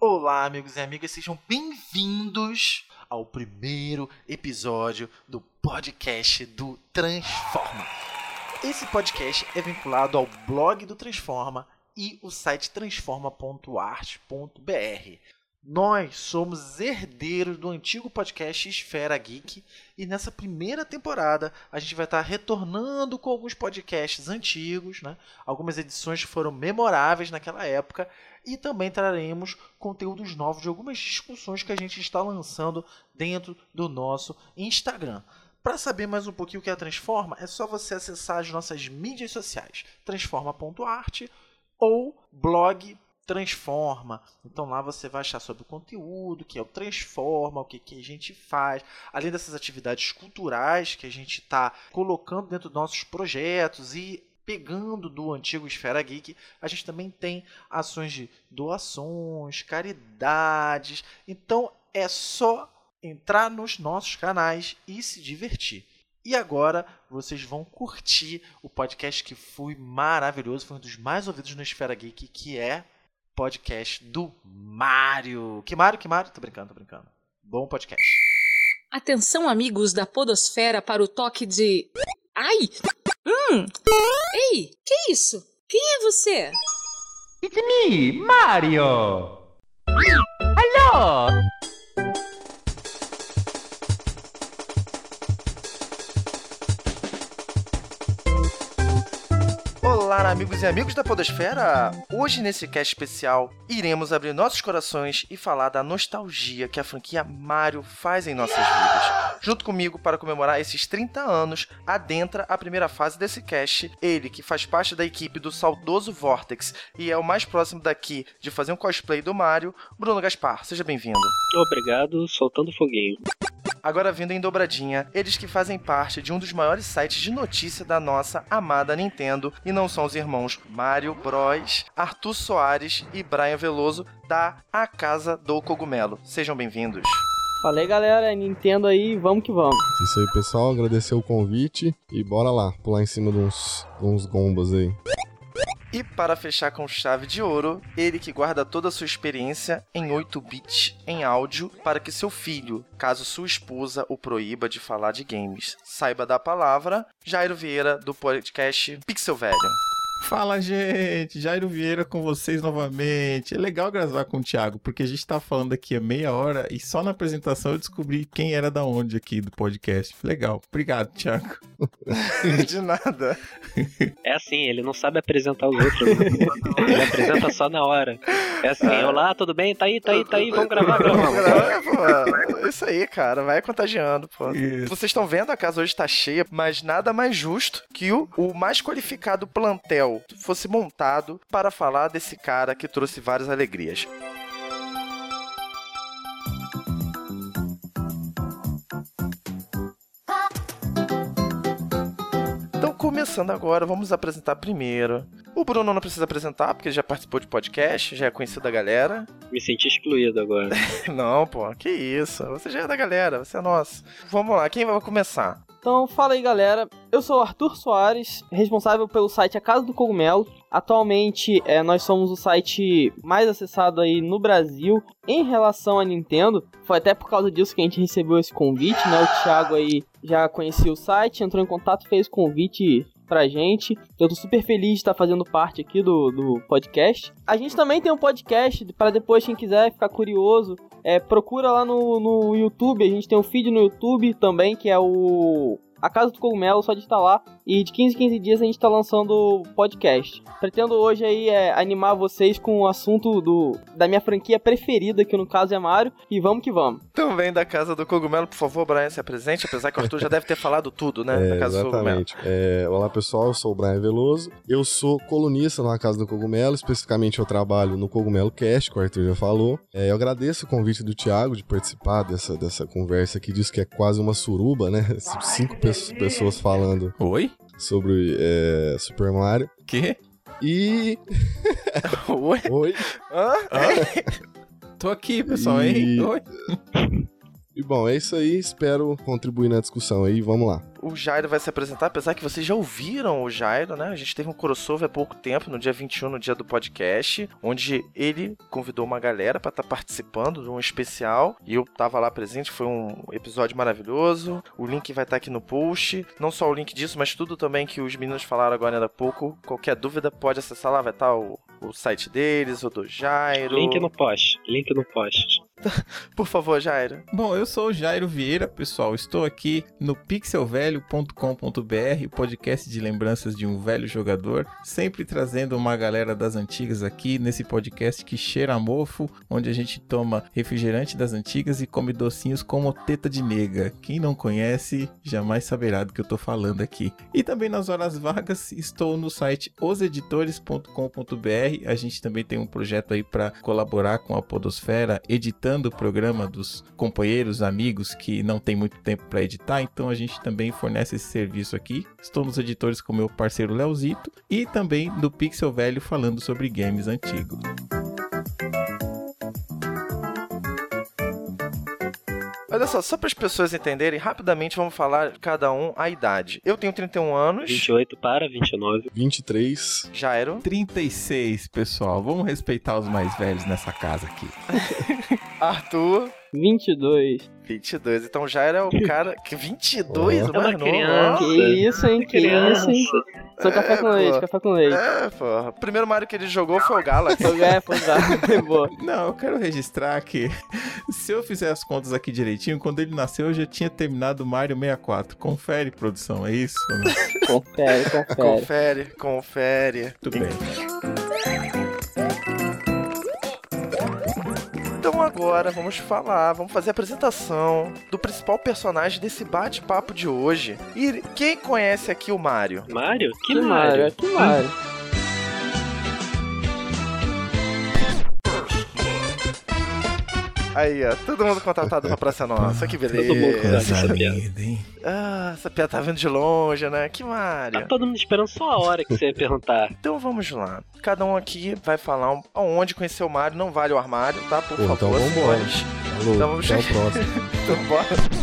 Olá, amigos e amigas, sejam bem-vindos ao primeiro episódio do podcast do Transforma. Esse podcast é vinculado ao blog do Transforma e o site transforma.art.br. Nós somos herdeiros do antigo podcast Esfera Geek e nessa primeira temporada a gente vai estar retornando com alguns podcasts antigos, né? algumas edições que foram memoráveis naquela época e também traremos conteúdos novos de algumas discussões que a gente está lançando dentro do nosso Instagram. Para saber mais um pouquinho o que é a Transforma, é só você acessar as nossas mídias sociais, transforma.art ou blog Transforma. Então lá você vai achar sobre o conteúdo, que é o Transforma, o que, que a gente faz, além dessas atividades culturais que a gente está colocando dentro dos nossos projetos e pegando do antigo Esfera Geek, a gente também tem ações de doações, caridades. Então é só entrar nos nossos canais e se divertir. E agora vocês vão curtir o podcast que foi maravilhoso, foi um dos mais ouvidos no Esfera Geek, que é podcast do Mário. Que Mário, que Mário? Tô brincando, tô brincando. Bom podcast. Atenção, amigos da Podosfera, para o toque de. Ai! Hum! Ei, que isso? Quem é você? It's me, Mario! Hello! Olá, amigos e amigos da Podosfera! Hoje, nesse cast especial, iremos abrir nossos corações e falar da nostalgia que a franquia Mario faz em nossas vidas. Junto comigo, para comemorar esses 30 anos, adentra a primeira fase desse cast, ele que faz parte da equipe do saudoso Vortex e é o mais próximo daqui de fazer um cosplay do Mario, Bruno Gaspar. Seja bem-vindo. Obrigado, soltando foguinho. Agora vindo em dobradinha, eles que fazem parte de um dos maiores sites de notícia da nossa amada Nintendo e não são os irmãos Mario Bros, Arthur Soares e Brian Veloso da A Casa do Cogumelo. Sejam bem-vindos. Falei, galera, Nintendo aí, vamos que vamos. Isso aí, pessoal. Agradecer o convite e bora lá, pular em cima de uns, de uns gombas aí. E para fechar com chave de ouro, ele que guarda toda a sua experiência em 8 bits em áudio para que seu filho, caso sua esposa o proíba de falar de games, saiba da palavra, Jairo Vieira do podcast Pixel Velho. Fala, gente! Jairo Vieira com vocês novamente. É legal gravar com o Thiago, porque a gente tá falando aqui há meia hora e só na apresentação eu descobri quem era da onde aqui do podcast. Legal. Obrigado, Thiago. de nada. É assim, ele não sabe apresentar os outros. Né? ele apresenta só na hora. É assim, olá, tudo bem? Tá aí, tá aí, tá aí, vamos gravar, gravar. pô. Isso aí, cara, vai contagiando, pô. Isso. Vocês estão vendo, a casa hoje tá cheia, mas nada mais justo que o, o mais qualificado plantel fosse montado para falar desse cara que trouxe várias alegrias. Então, começando agora, vamos apresentar primeiro. O Bruno não precisa apresentar, porque ele já participou de podcast, já é conhecido da galera. Me senti excluído agora. Não, pô, que isso. Você já é da galera, você é nosso. Vamos lá, quem vai começar? Então, fala aí, galera. Eu sou o Arthur Soares, responsável pelo site A Casa do Cogumelo. Atualmente, é, nós somos o site mais acessado aí no Brasil em relação à Nintendo. Foi até por causa disso que a gente recebeu esse convite, né? O Thiago aí já conhecia o site, entrou em contato, fez o convite pra gente. Eu tô super feliz de estar fazendo parte aqui do, do podcast. A gente também tem um podcast para depois, quem quiser ficar curioso, é, procura lá no, no YouTube. A gente tem um feed no YouTube também, que é o a Casa do Cogumelo, só de estar lá. E de 15 em 15 dias a gente está lançando podcast. Pretendo hoje aí é, animar vocês com o assunto do, da minha franquia preferida, que no caso é Mario. E vamos que vamos. Também da Casa do Cogumelo, por favor, Brian, se apresente, apesar que o Arthur já deve ter falado tudo, né? É, da Casa do Cogumelo. exatamente. É, olá, pessoal. Eu sou o Brian Veloso. Eu sou colunista na Casa do Cogumelo. Especificamente, eu trabalho no Cogumelo Cast, que o Arthur já falou. É, eu agradeço o convite do Thiago de participar dessa, dessa conversa aqui. Diz que é quase uma suruba, né? Cinco pe- pessoas falando Oi? Sobre é, Super Mario. Quê? E. Oi? Oi. Hã? Tô aqui, pessoal, hein? E- Oi? E bom, é isso aí. Espero contribuir na discussão aí. Vamos lá. O Jairo vai se apresentar, apesar que vocês já ouviram o Jairo, né? A gente teve um crossover há pouco tempo, no dia 21, no dia do podcast, onde ele convidou uma galera para estar tá participando de um especial e eu tava lá presente. Foi um episódio maravilhoso. O link vai estar tá aqui no post. Não só o link disso, mas tudo também que os meninos falaram agora há pouco. Qualquer dúvida pode acessar lá, vai estar tá o, o site deles, o do Jairo. Link no post. Link no post. Por favor, Jairo. Bom, eu sou o Jairo Vieira, pessoal. Estou aqui no pixelvelho.com.br, podcast de lembranças de um velho jogador, sempre trazendo uma galera das antigas aqui nesse podcast que cheira mofo, onde a gente toma refrigerante das antigas e come docinhos como teta de nega. Quem não conhece jamais saberá do que eu estou falando aqui. E também nas horas vagas estou no site oseditores.com.br. A gente também tem um projeto aí para colaborar com a Podosfera, editando editando o programa dos companheiros, amigos que não tem muito tempo para editar, então a gente também fornece esse serviço aqui. Estou nos editores com meu parceiro Leozito e também do Pixel Velho falando sobre games antigos. Olha só, só para as pessoas entenderem, rapidamente vamos falar cada um a idade. Eu tenho 31 anos. 28 para 29. 23. Jairo. 36, pessoal. Vamos respeitar os mais velhos nessa casa aqui. Arthur. 22. 22. Então já era o cara que 22, oh. é criança. Que isso, hein? Que isso, hein? Só café com leite, café com leite. É, porra. O primeiro Mario que ele jogou foi o Galaxy. é, foi o Galaxy. Não, eu quero registrar que se eu fizer as contas aqui direitinho, quando ele nasceu eu já tinha terminado o Mario 64. Confere, produção, é isso? confere, confere. Confere, confere. Tudo bem. Agora vamos falar, vamos fazer a apresentação do principal personagem desse bate-papo de hoje. E quem conhece aqui o Mario? Mario? Que, que Mario? Mario? Que Mario? Aí, ó, todo mundo contratado pra Praça Nossa, que beleza. Todo mundo Coisa linda, hein? Ah, essa piada tá vindo de longe, né? Que Mario. Tá todo mundo esperando só a hora que você ia perguntar. Então vamos lá. Cada um aqui vai falar um, aonde conheceu o Mario, não vale o armário, tá? Por Pô, favor, então vambora. Alô, então vamos até o próximo. então bora.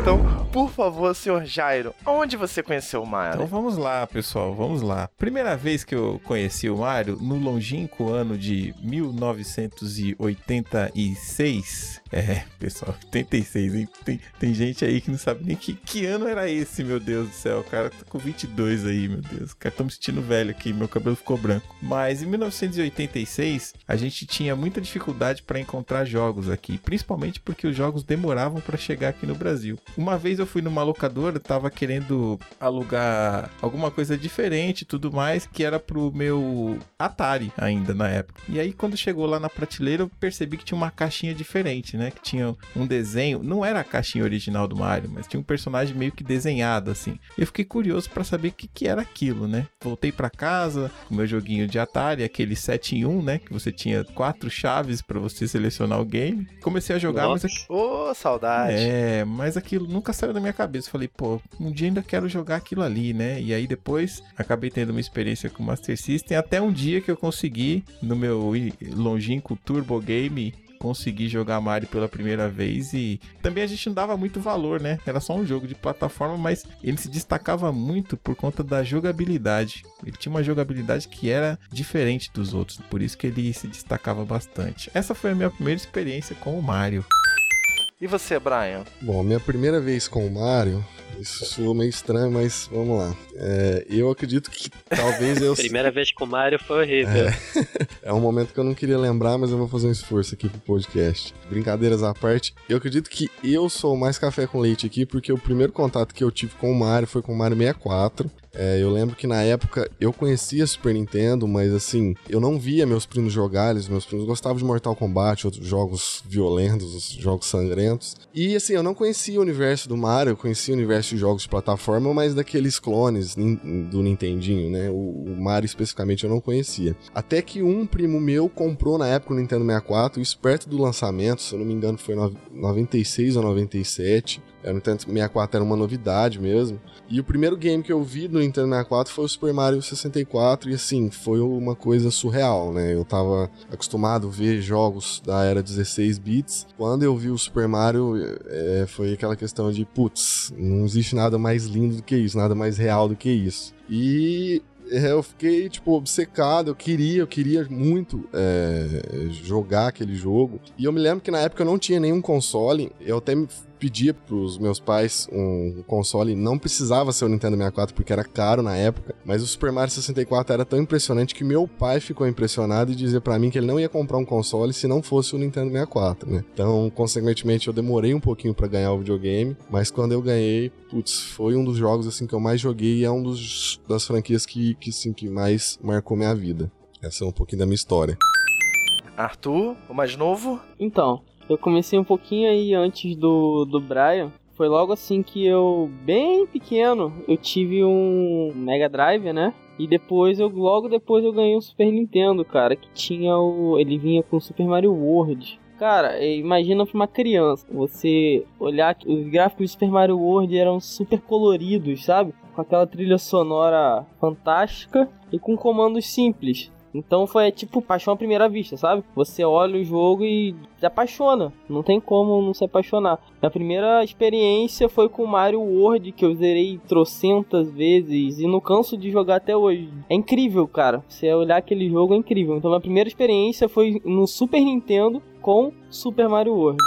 Então, por favor, senhor Jairo, aonde você conheceu o Mario? Então vamos lá, pessoal, vamos lá. Primeira vez que eu conheci o Mario, no longínquo ano de 1986. É, pessoal, 86, hein? Tem, tem gente aí que não sabe nem que, que ano era esse, meu Deus do céu. O cara tá com 22 aí, meu Deus. O cara tá me sentindo velho aqui, meu cabelo ficou branco. Mas em 1986, a gente tinha muita dificuldade para encontrar jogos aqui, principalmente porque os jogos demoravam para chegar aqui no Brasil. Uma vez eu fui numa locadora, tava querendo alugar alguma coisa diferente tudo mais, que era pro meu Atari ainda na época. E aí quando chegou lá na prateleira, eu percebi que tinha uma caixinha diferente, né? Que tinha um desenho, não era a caixinha original do Mario, mas tinha um personagem meio que desenhado assim. Eu fiquei curioso para saber o que, que era aquilo, né? Voltei para casa com meu joguinho de Atari, aquele 7 em 1, né? Que você tinha quatro chaves para você selecionar o game. Comecei a jogar, Nossa. mas Ô, oh, saudade. É, mas aquilo nunca saiu da minha cabeça. Falei, pô, um dia ainda quero jogar aquilo ali, né? E aí depois acabei tendo uma experiência com o Master System. Até um dia que eu consegui, no meu longínquo Turbo Game, consegui jogar Mario pela primeira vez e também a gente não dava muito valor, né? Era só um jogo de plataforma, mas ele se destacava muito por conta da jogabilidade. Ele tinha uma jogabilidade que era diferente dos outros, por isso que ele se destacava bastante. Essa foi a minha primeira experiência com o Mario. E você, Brian? Bom, minha primeira vez com o Mario, isso soou meio estranho, mas vamos lá. É, eu acredito que talvez eu. Primeira vez com o Mario foi horrível. É, é um momento que eu não queria lembrar, mas eu vou fazer um esforço aqui pro podcast. Brincadeiras à parte, eu acredito que eu sou mais café com leite aqui, porque o primeiro contato que eu tive com o Mario foi com o Mario 64. É, eu lembro que na época eu conhecia Super Nintendo, mas assim, eu não via meus primos jogarem, meus primos gostavam de Mortal Kombat, outros jogos violentos, jogos sangrentos. E assim, eu não conhecia o universo do Mario, eu conhecia o universo de jogos de plataforma, mas daqueles clones do Nintendinho, né? O, o Mario especificamente eu não conhecia. Até que um primo meu comprou na época o Nintendo 64, esperto do lançamento, se eu não me engano foi no 96 ou 97 O Nintendo 64 era uma novidade mesmo. E o primeiro game que eu vi no Nintendo 64 foi o Super Mario 64 e assim, foi uma coisa surreal, né? Eu tava acostumado a ver jogos da era 16 bits. Quando eu vi o Super Mario, é, foi aquela questão de, putz, não existe nada mais lindo do que isso, nada mais real do que isso. E é, eu fiquei, tipo, obcecado. Eu queria, eu queria muito é, jogar aquele jogo. E eu me lembro que na época eu não tinha nenhum console. Eu até me pedia pros meus pais um console, não precisava ser o Nintendo 64 porque era caro na época, mas o Super Mario 64 era tão impressionante que meu pai ficou impressionado e dizia para mim que ele não ia comprar um console se não fosse o Nintendo 64, né? Então, consequentemente, eu demorei um pouquinho para ganhar o videogame, mas quando eu ganhei, putz, foi um dos jogos assim que eu mais joguei e é um dos das franquias que que sim que mais marcou minha vida. Essa é um pouquinho da minha história. Arthur, o mais novo? Então, eu comecei um pouquinho aí antes do, do Brian. Foi logo assim que eu, bem pequeno, eu tive um Mega Drive, né? E depois eu logo depois eu ganhei um Super Nintendo, cara, que tinha o ele vinha com Super Mario World. Cara, imagina pra uma criança, você olhar que os gráficos de Super Mario World eram super coloridos, sabe? Com aquela trilha sonora fantástica e com comandos simples. Então foi tipo paixão à primeira vista, sabe? Você olha o jogo e se apaixona. Não tem como não se apaixonar. A primeira experiência foi com Mario World, que eu zerei trocentas vezes e não canso de jogar até hoje. É incrível, cara. Você olhar aquele jogo é incrível. Então a primeira experiência foi no Super Nintendo com Super Mario World.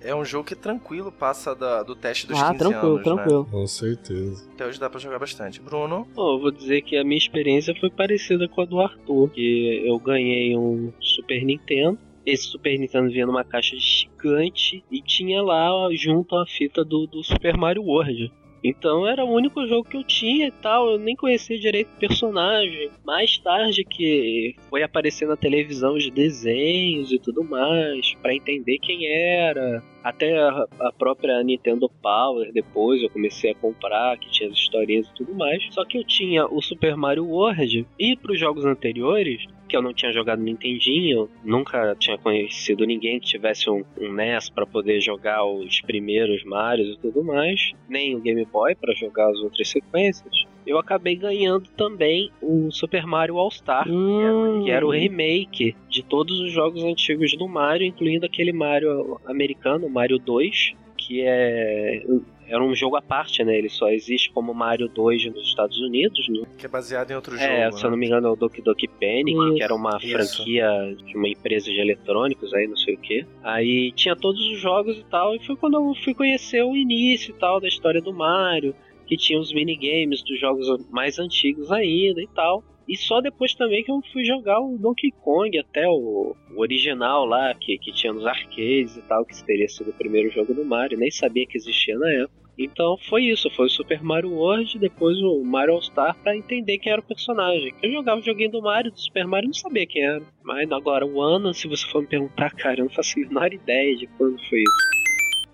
É um jogo que tranquilo passa da- do teste dos ah, 15 tranquilo, anos, tranquilo. Com certeza. né? Até hoje dá pra jogar bastante. Bruno? Bom, eu vou dizer que a minha experiência foi parecida com a do Arthur, que eu ganhei um Super Nintendo. Esse Super Nintendo vinha numa caixa gigante e tinha lá junto a fita do, do Super Mario World. Então era o único jogo que eu tinha e tal, eu nem conhecia direito o personagem. Mais tarde que foi aparecer na televisão os desenhos e tudo mais, pra entender quem era. Até a, a própria Nintendo Power depois eu comecei a comprar, que tinha as historinhas e tudo mais. Só que eu tinha o Super Mario World e pros jogos anteriores, que eu não tinha jogado Nintendinho, nunca tinha conhecido ninguém que tivesse um, um NES para poder jogar os primeiros Marios e tudo mais, nem o Game Boy para jogar as outras sequências. Eu acabei ganhando também o Super Mario All Star, Hum, que era o remake de todos os jogos antigos do Mario, incluindo aquele Mario americano, o Mario 2, que é era um jogo à parte, né? Ele só existe como Mario 2 nos Estados Unidos, né? Que é baseado em outro É, jogo. se eu né? não me engano, é o Doki Doki Panic, Isso. que era uma Isso. franquia de uma empresa de eletrônicos aí, não sei o que. Aí tinha todos os jogos e tal, e foi quando eu fui conhecer o início e tal da história do Mario, que tinha os minigames dos jogos mais antigos ainda e tal. E só depois também que eu fui jogar o Donkey Kong, até o, o original lá, que, que tinha nos arcades e tal, que teria sido o primeiro jogo do Mario, nem sabia que existia na época. Então foi isso, foi o Super Mario World, depois o Mario All Star pra entender quem era o personagem. Eu jogava o joguinho do Mario, do Super Mario, não sabia quem era. Mas agora o ano, se você for me perguntar, cara, eu não faço a menor ideia de quando foi isso.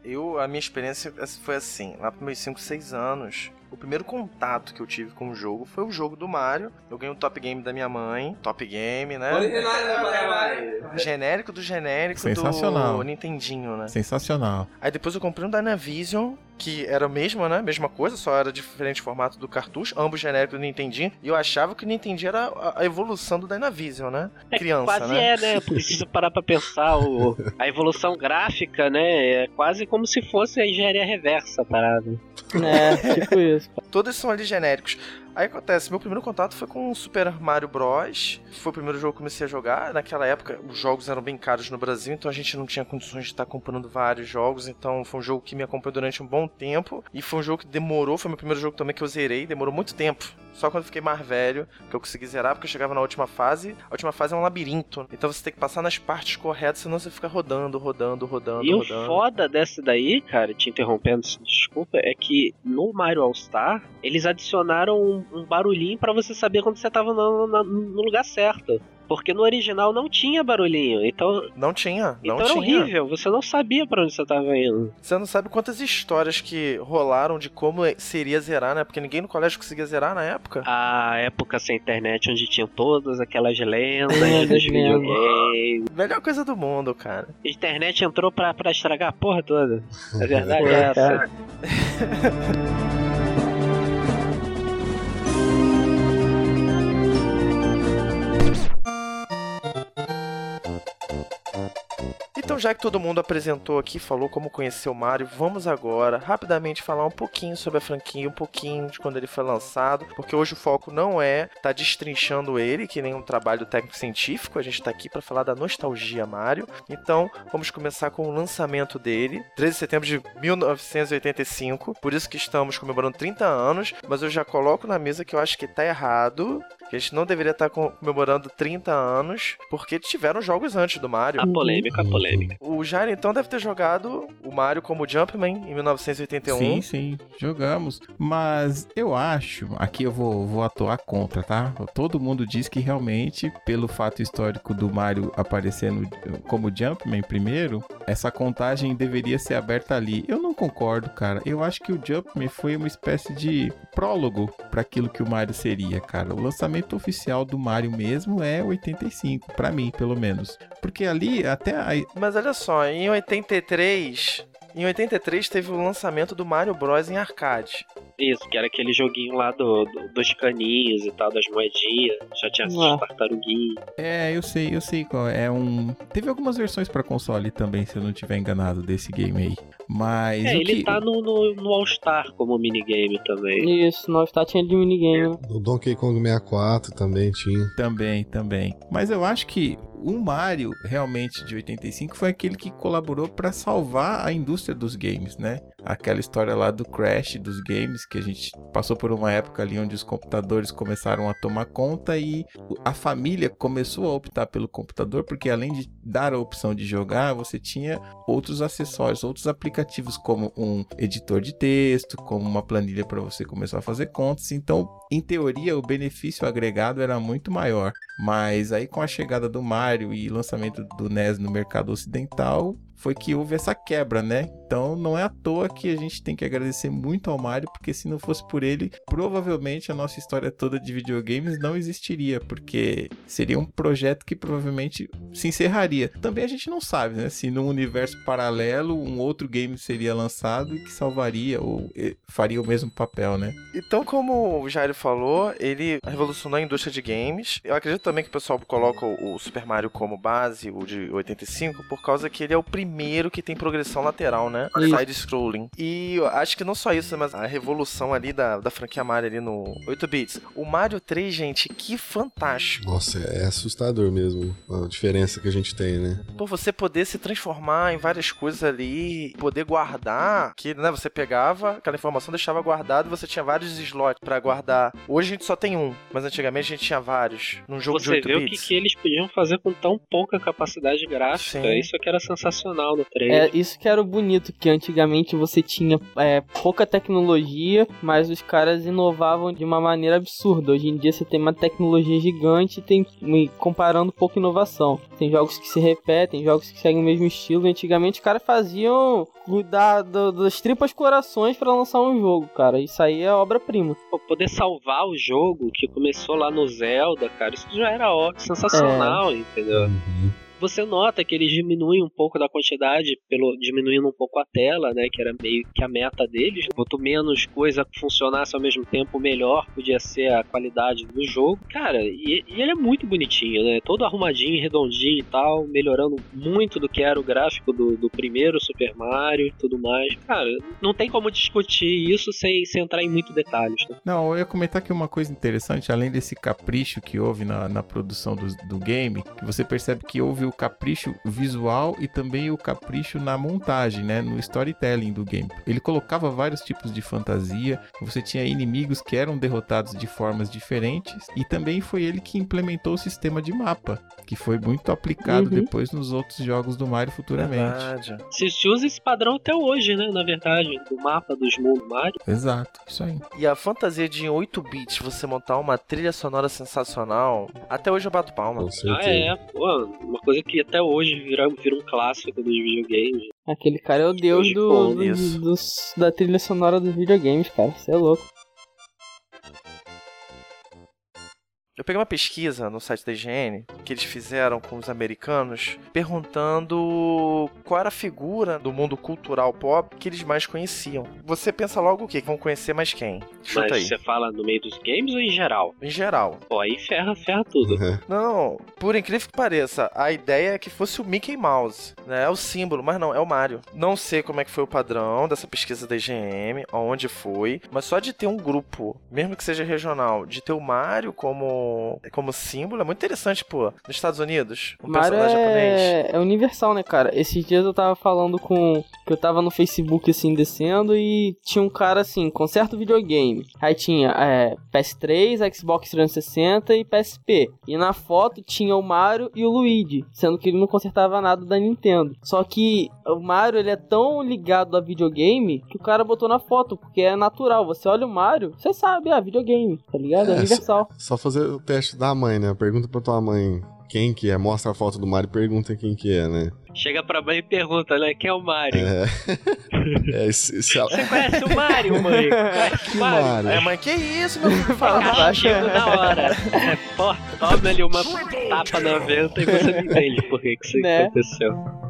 Eu, a minha experiência foi assim, lá pros meus 5, 6 anos, o primeiro contato que eu tive com o jogo foi o jogo do Mario. Eu ganhei o Top Game da minha mãe, Top Game, né? Genérico do genérico Sensacional. do Nintendinho, né? Sensacional. Aí depois eu comprei um Dynavision, que era o mesmo, né? Mesma coisa, só era diferente formato do cartucho, ambos genéricos do Nintendinho. E eu achava que o Nintendinho era a- a evolução do Dynavision, né? Criança, quase né? é, né? Você parar pra pensar, o, a evolução gráfica, né? É quase como se fosse a engenharia reversa a parada. É, tipo isso. Todos são ali genéricos. Aí acontece, meu primeiro contato foi com o Super Mario Bros. Foi o primeiro jogo que eu comecei a jogar. Naquela época, os jogos eram bem caros no Brasil, então a gente não tinha condições de estar comprando vários jogos. Então foi um jogo que me acompanhou durante um bom tempo. E foi um jogo que demorou, foi meu primeiro jogo também que eu zerei, demorou muito tempo. Só quando eu fiquei mais velho que eu consegui zerar, porque eu chegava na última fase. A última fase é um labirinto. Então você tem que passar nas partes corretas, senão você fica rodando, rodando, rodando, E o rodando. foda dessa daí, cara, te interrompendo, desculpa, é que no Mario All Star, eles adicionaram um, um barulhinho pra você saber quando você tava no, na- no lugar certo. Porque no original não tinha barulhinho. Então, Não tinha, não então era tinha. horrível. Você não sabia pra onde você tava indo. Você não sabe quantas histórias que rolaram de como seria zerar, né? Porque ninguém no colégio conseguia zerar na época. A época sem internet, onde tinham todas aquelas lendas É, dos lendas. videogames. Melhor coisa do mundo, cara. A internet entrou pra, pra estragar a porra toda. A verdade é essa. Então, já que todo mundo apresentou aqui, falou como conheceu o Mario, vamos agora rapidamente falar um pouquinho sobre a franquia, um pouquinho de quando ele foi lançado, porque hoje o foco não é estar destrinchando ele, que nem um trabalho técnico-científico, a gente tá aqui para falar da nostalgia Mario. Então, vamos começar com o lançamento dele, 13 de setembro de 1985, por isso que estamos comemorando 30 anos, mas eu já coloco na mesa que eu acho que tá errado, a gente não deveria estar comemorando 30 anos, porque tiveram jogos antes do Mario. A polêmica, a polêmica. O Jairo então deve ter jogado o Mario como Jumpman em 1981. Sim, sim, jogamos. Mas eu acho, aqui eu vou, vou atuar contra, tá? Todo mundo diz que realmente, pelo fato histórico do Mario aparecendo como Jumpman primeiro, essa contagem deveria ser aberta ali. Eu não concordo, cara. Eu acho que o Jumpman foi uma espécie de prólogo para aquilo que o Mario seria, cara. O lançamento oficial do Mario mesmo é 85, para mim, pelo menos. Porque ali até Mas olha só, em 83. Em 83 teve o lançamento do Mario Bros em arcade. Isso, que era aquele joguinho lá do, do- dos caninhos e tal, das moedinhas. Já tinha as tartaruguinhas. É, eu sei, eu sei qual é. É um. Teve algumas versões pra console também, se eu não tiver enganado, desse game aí. Mas. É, o ele que... tá no, no, no All-Star como minigame também. Isso, nós tá tinha de minigame. O Donkey Kong 64 também tinha. Também, também. Mas eu acho que o Mario, realmente, de 85, foi aquele que colaborou pra salvar a indústria dos games, né? Aquela história lá do crash dos games, que a gente passou por uma época ali onde os computadores começaram a tomar conta e a família começou a optar pelo computador, porque além de dar a opção de jogar, você tinha outros acessórios, outros aplicativos, como um editor de texto, como uma planilha para você começar a fazer contas. Então, em teoria, o benefício agregado era muito maior. Mas aí com a chegada do Mario e lançamento do NES no mercado ocidental, foi que houve essa quebra, né? Então não é à toa que a gente tem que agradecer muito ao Mario, porque se não fosse por ele, provavelmente a nossa história toda de videogames não existiria, porque seria um projeto que provavelmente se encerraria. Também a gente não sabe, né? Se num universo paralelo um outro game seria lançado e que salvaria ou faria o mesmo papel, né? Então, como o Jairo falou, ele revolucionou a indústria de games. Eu acredito também que o pessoal coloca o Super Mario como base, o de 85, por causa que ele é o primeiro que tem progressão lateral, né? Side-scrolling. E acho que não só isso, mas a revolução ali da, da franquia Mario ali no 8 bits. O Mario 3, gente, que fantástico. Nossa, é assustador mesmo a diferença que a gente tem, né? Por você poder se transformar em várias coisas ali, poder guardar, que né, você pegava aquela informação, deixava guardado e você tinha vários slots pra guardar. Hoje a gente só tem um, mas antigamente a gente tinha vários. Num jogo de Você 8 vê o que, bits. que eles podiam fazer com tão pouca capacidade gráfica. Sim. Isso que era sensacional no 3. É, isso que era o bonito, que antigamente você tinha é, pouca tecnologia, mas os caras inovavam de uma maneira absurda. Hoje em dia você tem uma tecnologia gigante e tem comparando pouca inovação. Tem jogos que se repetem, jogos que seguem o mesmo estilo. Antigamente os caras faziam da, do- das tripas corações pra lançar um jogo, cara. Isso aí é obra-prima. Poder salvar o jogo que começou lá no Zelda, cara, isso já era ó, sensacional, É. entendeu? Você nota que eles diminuem um pouco da quantidade, pelo diminuindo um pouco a tela, né? Que era meio que a meta deles. Quanto menos coisa funcionasse ao mesmo tempo, melhor podia ser a qualidade do jogo. Cara, e, e ele é muito bonitinho, né? Todo arrumadinho, redondinho e tal, melhorando muito do que era o gráfico do, do primeiro Super Mario e tudo mais. Cara, não tem como discutir isso sem, sem entrar em muito detalhes, né? Não, eu ia comentar que uma coisa interessante, além desse capricho que houve na, na produção do, do game, que você percebe que houve o capricho visual e também o capricho na montagem, né? No storytelling do game. Ele colocava vários tipos de fantasia, você tinha inimigos que eram derrotados de formas diferentes, e também foi ele que implementou o sistema de mapa, que foi muito aplicado Uhum. depois nos outros jogos do Mario futuramente. Verdade. Se, se usa esse padrão até hoje, né? Na verdade, do mapa dos mundos Mario. Exato, isso aí. E a fantasia de em 8 bits você montar uma trilha sonora sensacional, até hoje eu bato palma. Ah, é. Pô, uma coisa que até hoje vira, vira um clássico dos videogames. Aquele cara é o deus do, do- dos- da trilha sonora dos videogames, cara. Você é louco. Eu peguei uma pesquisa no site da IGN que eles fizeram com os americanos perguntando qual era a figura do mundo cultural pop que eles mais conheciam. Você pensa logo o quê? Que vão conhecer mais quem? Chuta Mas aí. você fala no meio dos games ou em geral? Em geral. Pô, aí ferra, ferra tudo. Não, por incrível que pareça, a ideia é que fosse o Mickey Mouse, né? É o símbolo, mas não, é o Mario. Não sei como é que foi o padrão dessa pesquisa da IGM, aonde foi, mas só de ter um grupo, mesmo que seja regional, de ter o Mario como como símbolo é muito interessante, pô. Nos Estados Unidos, um Mario personagem japonês. é, é universal, né, cara? Esses dias eu tava falando com. que eu tava no Facebook, assim, descendo e tinha um cara assim, conserta o videogame. Aí tinha é, PS3, Xbox 360 e PSP. E na foto tinha o Mario e o Luigi, sendo que ele não consertava nada da Nintendo. Só que o Mario, ele é tão ligado a videogame que o cara botou na foto, porque é natural. Você olha o Mario, você sabe, ah, videogame, tá ligado? É É, universal. Só fazer o teste da mãe, né? Pergunta pra tua mãe quem que é. Mostra a foto do Mario e pergunta quem que é, né? Chega pra mãe e pergunta, né? Quem é o Mario? É. é se, se ela... Você conhece o Mario, mãe? Conhece Que o Mario? Mario? É, mãe, que isso, meu filho? Fala na hora. É, toma ali uma tapa na venta e você não entende por que, que isso Né? aconteceu.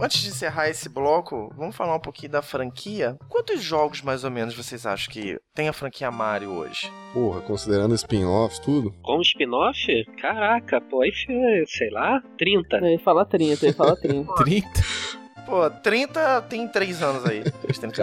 Antes de encerrar esse bloco, vamos falar um pouquinho da franquia. Quantos jogos, mais ou menos, vocês acham que tem a franquia Mario hoje? Porra, considerando spin-offs, tudo. Com spin-off? Caraca, pô, aí foi, sei lá, 30. Ele fala 30, ele fala 30. 30? Pô, 30 tem 3 anos aí.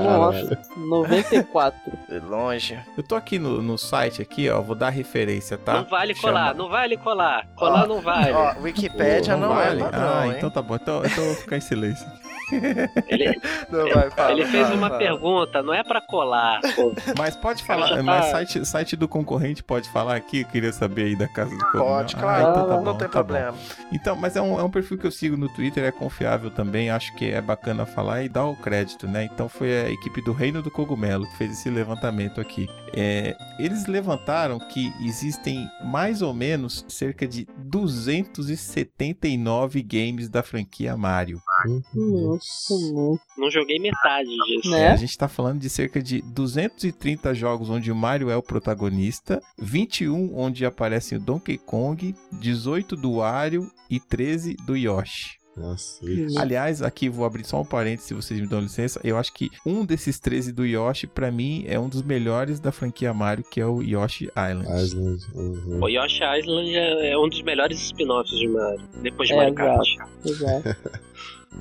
Nossa, 94. de longe. Eu tô aqui no, no site aqui, ó, vou dar referência, tá? Não vale Chama- colar, não vale colar. Colar não vale. Ó, Wikipédia não, vale? é padrão, ah, hein? então tá bom. Então, então eu vou ficar em silêncio. Ele, Não, vai, fala, ele fez fala, uma fala. pergunta, não é pra colar. Pô. Mas pode falar, já mas tá- site, site do concorrente pode falar aqui? Eu queria saber aí da casa do concorrente. Pode, Ah, claro. então tá não bom, tem tá problema. bom. Então, mas é um, é um perfil que eu sigo no Twitter, é confiável também, acho que é bacana falar e dar o crédito, né? Então foi a equipe do Reino do Cogumelo que fez esse levantamento aqui. É, eles levantaram que existem mais ou menos cerca de 279 games da franquia Mario. Nossa, mano. Não joguei metade disso. Né? É, a gente tá falando de cerca de 230 jogos onde o Mario é o protagonista, 21 onde aparecem o Donkey Kong, 18 do Wario e 13 do Yoshi. Nossa, Aliás, aqui vou abrir só um parênteses, se vocês me dão licença. Eu acho que um desses 13 do Yoshi, pra mim, é um dos melhores da franquia Mario, que é o Yoshi Island. Island. Uhum. O Yoshi Island é, é um dos melhores spin-offs de Mario. Depois de É, Mario Kart. Exato.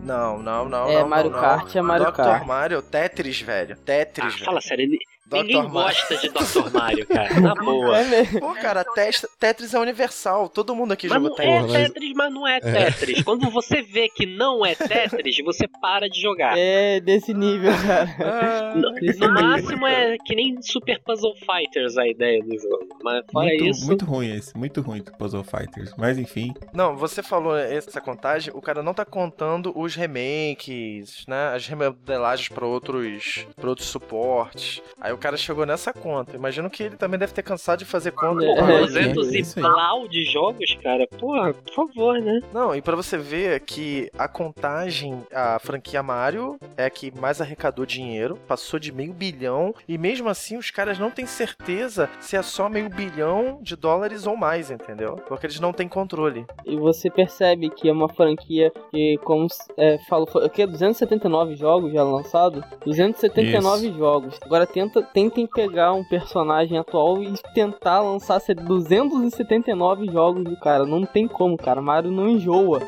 Não, não, não. É, não, Mario não, Kart é Mario Dr. Kart. Mario, Tetris, velho. Ah, Tetris, velho. fala sério, ni- Dr. ninguém Mario. gosta de Dr. Mario, cara. Na boa. É. Pô, cara, tes- Tetris é universal. Todo mundo aqui Mas jogou não Tetris. é Porra, mas- Tetris, mas não é Tetris. Quando você vê que não é Tetris, você para de jogar. É desse nível, cara. Ah, No, no nível. máximo é que nem Super Puzzle Fighters a ideia do jogo. Mas fora Muito, isso. muito ruim esse, muito ruim do Puzzle Fighters. Mas enfim, Não, você falou essa contagem, o cara não tá contando os remakes, né? As remodelagens pra outros, pra outros suportes. Aí o cara chegou nessa conta. Imagino que ele também deve ter cansado de fazer conta. É, Porra, é, 200 é e isso blau de jogos, cara. Porra, por favor, né? Não, e pra você ver que a contagem, a franquia Mario é a que mais arrecadou dinheiro, passou de meio bilhão, e mesmo assim os caras não têm certeza se é só meio bilhão de dólares ou mais, entendeu? Porque eles não têm controle. E você percebe que é uma franquia que, como é, falou, foi, o que? 279 jogos já lançados? 279 jogos. Agora tenta, tentem pegar um personagem atual e tentar lançar 279 jogos do cara. Não tem como, cara. Mario não enjoa.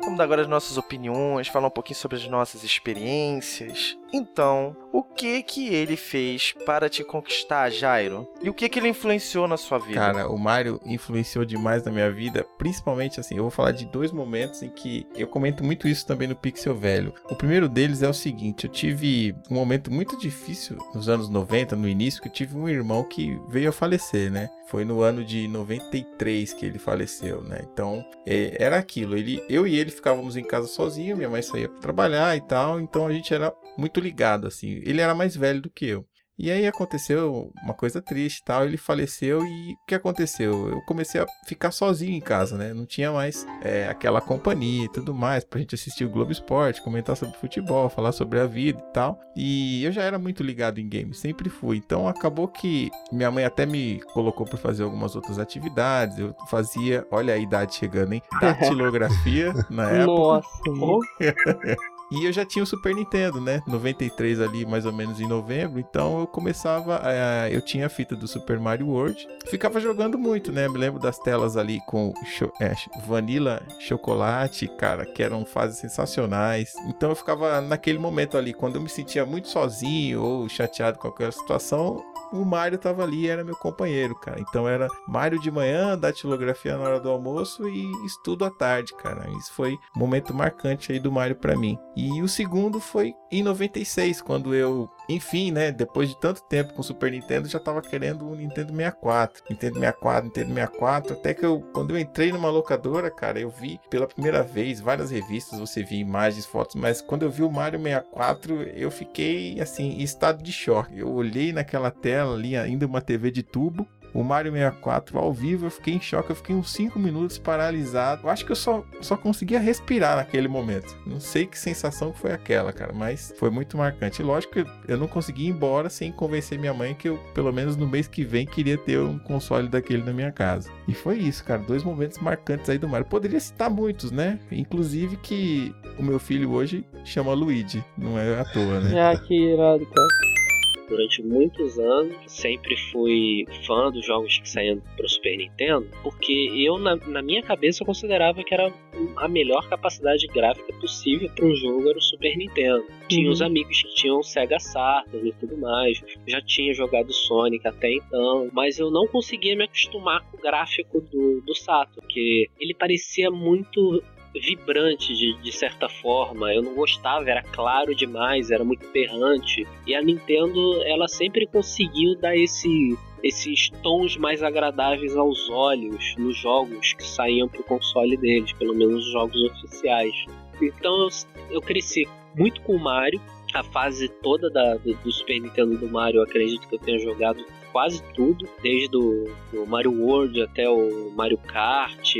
Vamos dar agora as nossas opiniões, falar um pouquinho sobre as nossas experiências. Então, o que que ele fez para te conquistar, Jairo? E o que que ele influenciou na sua vida? Cara, o Mario influenciou demais na minha vida, principalmente assim, eu vou falar de dois momentos em que eu comento muito isso também no Pixel Velho. O primeiro deles é o seguinte, eu tive um momento muito difícil nos anos 90, no início, que eu tive um irmão que veio a falecer, né? Foi no ano de 93 que ele faleceu, né? Então, é, era aquilo, ele, eu e ele ficávamos em casa sozinhos, minha mãe saía para trabalhar e tal, então a gente era muito ligado assim. Ele era mais velho do que eu. E aí aconteceu uma coisa triste e tal, ele faleceu e o que aconteceu? Eu comecei a ficar sozinho em casa, né? Não tinha mais é, aquela companhia e tudo mais pra gente assistir o Globo Esporte, comentar sobre futebol, falar sobre a vida e tal. E eu já era muito ligado em games, sempre fui. Então acabou que minha mãe até me colocou para fazer algumas outras atividades. Eu fazia, olha a idade chegando, hein? Datilografia na época. Nossa. E eu já tinha o Super Nintendo, né? 93 ali, mais ou menos em novembro. Então eu começava. A, eu tinha a fita do Super Mario World. Ficava jogando muito, né? Me lembro das telas ali com cho é, Vanilla Chocolate, cara, que eram fases sensacionais. Então eu ficava naquele momento ali, quando eu me sentia muito sozinho ou chateado com aquela situação, o Mario tava ali era meu companheiro, cara. Então era Mario de manhã, datilografia na hora do almoço e estudo à tarde, cara. Isso foi um momento marcante aí do Mario para mim. E o segundo foi em 96, quando eu, enfim, né, depois de tanto tempo com o Super Nintendo, já tava querendo um Nintendo 64. Nintendo 64, Nintendo 64, até que eu, quando eu entrei numa locadora, cara, eu vi pela primeira vez várias revistas, você via imagens, fotos, mas quando eu vi o Mario 64, eu fiquei assim, em estado de choque. Eu olhei naquela tela ali, ainda uma TV de tubo, o Mario 64 ao vivo, eu fiquei em choque, eu fiquei uns 5 minutos paralisado. Eu acho que eu só, só conseguia respirar naquele momento. Não sei que sensação foi aquela, cara, mas foi muito marcante. Lógico que eu não consegui ir embora sem convencer minha mãe que eu, pelo menos no mês que vem, queria ter um console daquele na minha casa. E foi isso, cara, dois momentos marcantes aí do Mario. Poderia citar muitos, né? Inclusive que o meu filho hoje chama Luigi, não é à toa, né? Ah, que irado, cara. Durante muitos anos. Sempre fui fã dos jogos que saíam pro Super Nintendo, porque eu, na, na minha cabeça, eu considerava que era a melhor capacidade gráfica possível para um jogo era o Super Nintendo. Tinha Uhum. os amigos que tinham Sega Saturn e tudo mais. Já tinha jogado Sonic até então, mas eu não conseguia me acostumar com o gráfico do, do Saturn, porque ele parecia muito vibrante de, de certa forma. Eu não gostava, era claro demais, era muito berrante. E a Nintendo, ela sempre conseguiu dar esse esses tons mais agradáveis aos olhos nos jogos que saíam pro console deles, pelo menos os jogos oficiais. Então eu, eu cresci muito com o Mario, a fase toda da, do, do Super Nintendo do Mario, eu acredito que eu tenha jogado quase tudo, desde o Mario World até o Mario Kart,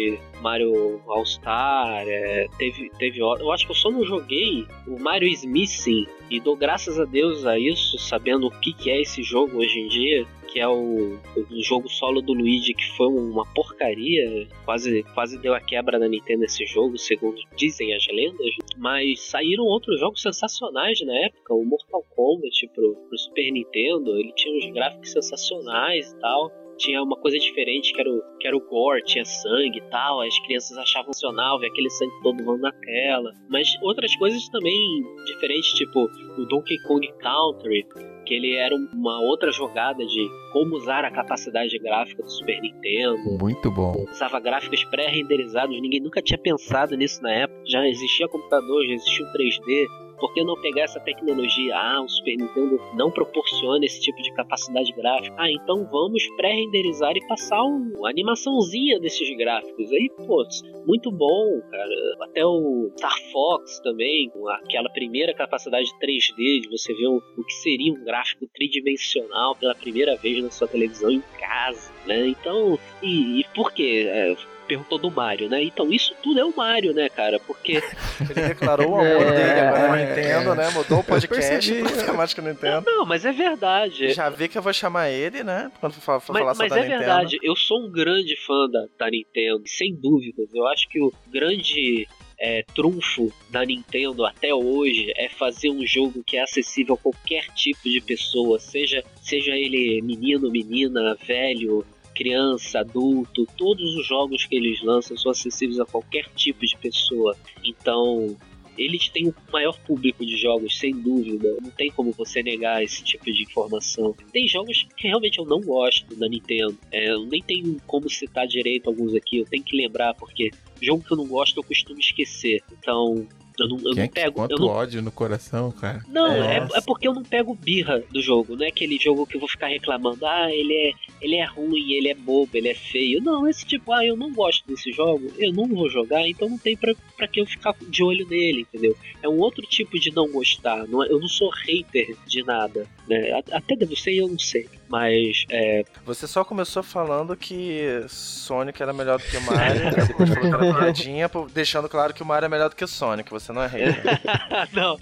Mario All Star, é, teve, teve. Eu acho que eu só não joguei o Mario is Missing e dou graças a Deus a isso, sabendo o que, que é esse jogo hoje em dia. Que é o, o jogo solo do Luigi, que foi uma porcaria. Quase, quase deu a quebra na Nintendo esse jogo, segundo dizem as lendas. Mas saíram outros jogos sensacionais na época. O Mortal Kombat pro, pro Super Nintendo, ele tinha uns gráficos sensacionais e tal tinha uma coisa diferente que era o, que era o gore, tinha sangue e tal. As crianças achavam sensacional ver aquele sangue todo voando na tela. Mas outras coisas também diferentes, tipo o Donkey Kong Country, que ele era uma outra jogada de como usar a capacidade gráfica do Super Nintendo. Muito bom. Usava gráficos pré-renderizados, ninguém nunca tinha pensado nisso na época. Já existia computador, já existia o 3D. Por que não pegar essa tecnologia? Ah, o Super Nintendo não proporciona esse tipo de capacidade gráfica. Ah, então vamos pré-renderizar e passar uma animaçãozinha desses gráficos. Aí, pô, muito bom, cara. Até o Star Fox também, com aquela primeira capacidade 3D, de você ver o, o que seria um gráfico tridimensional pela primeira vez na sua televisão em casa, né? Então, e, e por quê? É, perguntou do Mario, né? Então isso tudo é o Mario, né, cara? Porque Ele declarou o amor É, dele agora na é, Nintendo, né? Mudou o podcast pra temática Nintendo. não, mas é verdade. Já vi que eu vou chamar ele, né? Quando for falar, for falar Mas, só mas da é Nintendo. verdade, eu sou um grande fã da, da Nintendo, sem dúvidas. Eu acho que o grande é, trunfo da Nintendo até hoje é fazer um jogo que é acessível a qualquer tipo de pessoa, seja, seja ele menino, menina, velho, criança, adulto, todos os jogos que eles lançam são acessíveis a qualquer tipo de pessoa. Então, eles têm o maior público de jogos, sem dúvida. Não tem como você negar esse tipo de informação. Tem jogos que realmente eu não gosto da Nintendo. É, eu nem tenho como citar direito alguns aqui, eu tenho que lembrar, porque jogo que eu não gosto eu costumo esquecer. Então, eu não, eu Quem não é que pego. quanto Eu não, ódio no coração, cara. não, É, é, porque eu não pego birra do jogo. Não é aquele jogo que eu vou ficar reclamando. Ah, ele é, ele é ruim, ele é bobo, ele é feio. Não, esse tipo, ah, eu não gosto desse jogo, eu não vou jogar, então não tem pra, pra que eu ficar de olho nele, entendeu? É um outro tipo de não gostar. Não é- eu não sou hater de nada. Né? Até devo ser, eu não sei. Mas é, Você só começou falando que Sonic era melhor do que o Mario, depois falou que era piadinha, deixando claro que o Mario é melhor do que o Sonic, você não é rei. não,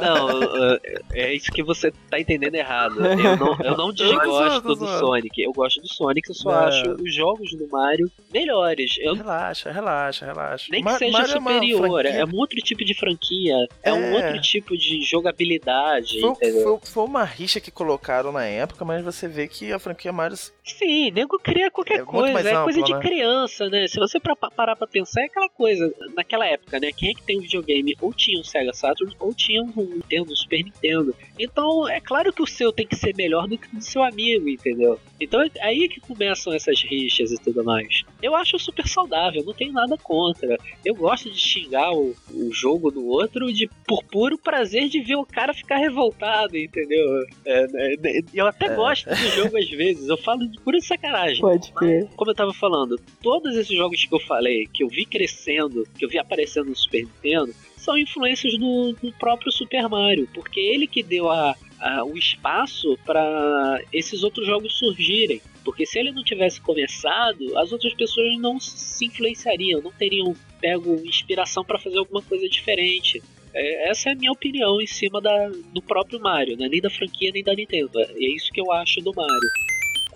não, é- é isso que você tá entendendo errado. Eu não, eu não desgosto do. Sonic. Eu gosto do Sonic, eu só Não. acho os jogos do Mario melhores. Eu Relaxa, relaxa, relaxa. nem que Ma- seja Mario é superior, franquia- é um outro tipo de franquia, é, um É. outro tipo de jogabilidade, Foi, foi, foi uma rixa que colocaram na época, mas você vê que a franquia Mario. Sim, nego cria qualquer É coisa, é coisa de né? criança, né? Se você parar pra pensar, é aquela coisa, naquela época, né? Quem é que tem um videogame? Ou tinha um Sega Saturn, ou tinha um Nintendo, um Super Nintendo. Então, é claro que o seu tem que ser melhor do que o do seu amigo, entendeu? Então, é aí que começam essas rixas e tudo mais. Eu acho super saudável, não tenho nada contra. Eu gosto de xingar o, o jogo do outro de por puro prazer de ver o cara ficar revoltado, entendeu? É, é, eu até É. gosto do jogo às vezes, eu falo de pura sacanagem. Pode crer. Como eu tava falando, todos esses jogos que eu falei, que eu vi crescendo, que eu vi aparecendo no Super Nintendo, são influências do, do próprio Super Mario, porque ele que deu a, a- o espaço para esses outros jogos surgirem. Porque se ele não tivesse começado, as outras pessoas não se influenciariam, não teriam pego inspiração para fazer alguma coisa diferente. É, essa é a minha opinião em cima da, do próprio Mario, né? nem da franquia nem da Nintendo. E é isso que eu acho do Mario.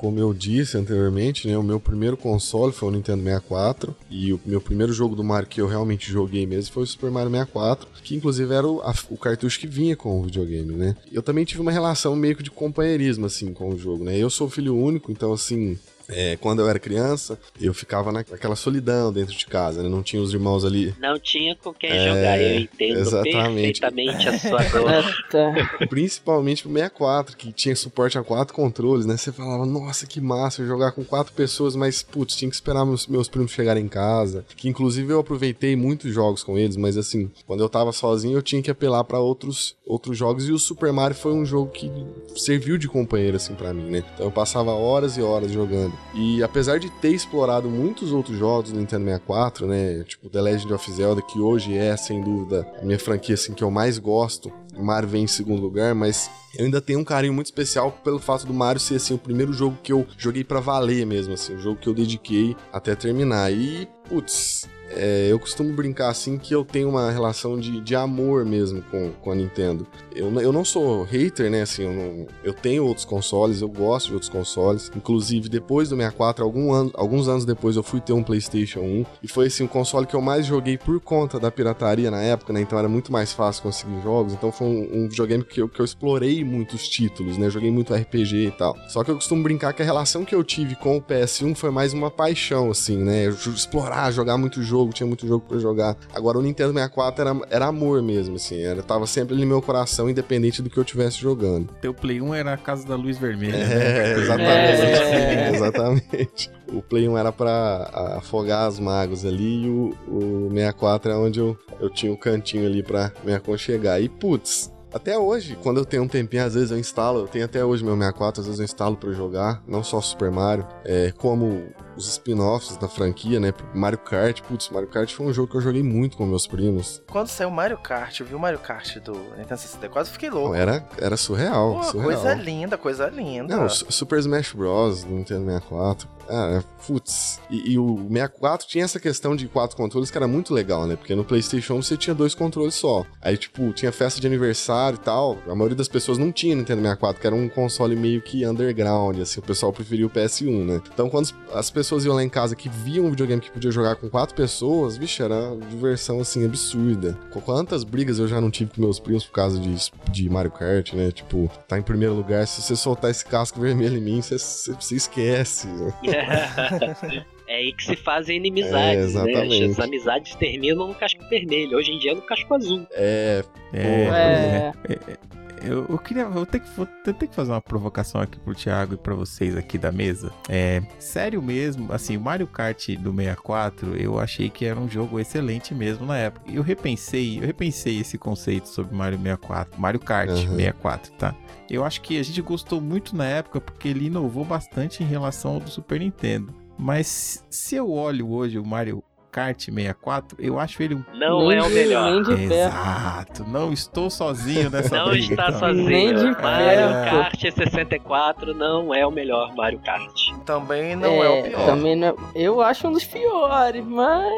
Como eu disse anteriormente, né, o meu primeiro console foi o Nintendo 64 e o meu primeiro jogo do Mario que eu realmente joguei mesmo foi o Super Mario 64, que inclusive era o, a- o cartucho que vinha com o videogame, né? Eu também tive uma relação meio que de companheirismo assim com o jogo, né? Eu sou filho único, então assim, é, quando eu era criança, eu ficava na- naquela solidão dentro de casa, né? Não tinha os irmãos ali Não tinha com quem É, jogar, eu entendo exatamente. perfeitamente a sua dor. Principalmente pro 64, que tinha suporte a quatro controles, né? Você falava, nossa, que massa jogar com quatro pessoas, mas putz, tinha que esperar meus, meus primos chegarem em casa. Que inclusive eu aproveitei muitos jogos com eles, mas assim, quando eu tava sozinho eu tinha que apelar pra outros, outros jogos e o Super Mario foi um jogo que serviu de companheiro assim pra mim, né? Então eu passava horas e horas jogando. E apesar de ter explorado muitos outros jogos do Nintendo 64, né? Tipo The Legend of Zelda, que hoje é sem dúvida a minha franquia assim que eu mais gosto. Mario vem em segundo lugar, mas eu ainda tenho um carinho muito especial pelo fato do Mario ser assim o primeiro jogo que eu joguei pra valer mesmo, assim, o jogo que eu dediquei até terminar. E, putz, é, eu costumo brincar assim que eu tenho uma relação de, de amor mesmo com, com a Nintendo. Eu, eu não sou hater, né? Assim, eu, não- eu tenho outros consoles, eu gosto de outros consoles. Inclusive, depois do 64, algum ano, alguns anos depois, eu fui ter um PlayStation 1. E foi assim, o console que eu mais joguei por conta da pirataria na época, né? Então era muito mais fácil conseguir jogos. Então foi um, um videogame que eu, que eu explorei muitos títulos, né? Joguei muito RPG e tal. Só que eu costumo brincar que a relação que eu tive com o PS1 foi mais uma paixão, assim, né? Explorar, jogar muito jogo, tinha muito jogo pra jogar. Agora o Nintendo 64 era, era amor mesmo, assim. Era, tava sempre ali no meu coração, independente do que eu estivesse jogando. Teu Play 1 era a casa da luz vermelha. É, né? exatamente. É. Exatamente. O Play 1 era pra afogar as mágoas ali e o, o 64 é onde eu, eu tinha um cantinho ali pra me aconchegar. E putz. Até hoje, quando eu tenho um tempinho, às vezes eu instalo, eu tenho até hoje meu 64, às vezes eu instalo pra jogar, não só Super Mario, é, como os spin-offs da franquia, né? Mario Kart, putz, Mario Kart foi um jogo que eu joguei muito com meus primos. Quando saiu Mario Kart, eu vi o Mario Kart do Nintendo 64, eu fiquei louco. Não, era, era surreal, Pô, surreal. coisa linda, coisa linda. Não, Su- Super Smash Bros. do Nintendo 64. Ah, putz. E, e o 64 tinha essa questão de quatro controles que era muito legal, né? Porque no PlayStation você tinha dois controles só. Aí, tipo, tinha festa de aniversário e tal. A maioria das pessoas não tinha Nintendo 64, que era um console meio que underground, assim. O pessoal preferia o PS1, né? Então, quando as pessoas iam lá em casa que viam um videogame que podia jogar com quatro pessoas, vixe, era diversão, assim, absurda. Quantas brigas eu já não tive com meus primos por causa de, de Mario Kart, né? Tipo, tá em primeiro lugar, se você soltar esse casco vermelho em mim, você, você esquece. Né? É aí que se fazem inimizades, É, né? As amizades terminam no casco vermelho. Hoje em dia é no casco azul. É, É, Porra, É. Eu, eu queria. Vou ter, que, vou ter que fazer uma provocação aqui pro Thiago e pra vocês aqui da mesa. É. Sério mesmo, assim, o Mario Kart do 64, eu achei que era um jogo excelente mesmo na época. Eu repensei, eu repensei esse conceito sobre Mario 64. Mario Kart Uhum. 64, tá? Eu acho que a gente gostou muito na época porque ele inovou bastante em relação ao do Super Nintendo. Mas se eu olho hoje o Mario Kart 64, eu acho ele um Não Nem é o de- melhor. Nem de. Exato, não estou sozinho nessa Não briga. está então. sozinho. Nem de Mario perto. Kart 64 não é o melhor Mario Kart. Também não é, o pior. Também não é- Eu acho um dos piores, mas.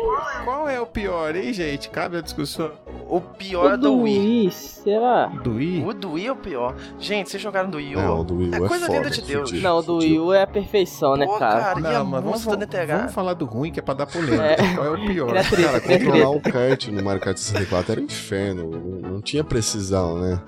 Qual é o pior, hein, gente? Cabe a discussão O pior é o do do Wii. Wii, será? do Wii. O do Wii é o pior. Gente, vocês jogaram do Wii U? não, o do Wii U É é, coisa foda, linda de Deus. fudido, Não, o do. Wii U é a perfeição, né, cara? cara, Não, mas vamos, NTH? vamos falar do ruim que é pra dar polêmica. É. Qual é o pior? Cria treta, Cara, controlar o kart no Mario Kart 64 era um inferno. Não, não tinha precisão, né?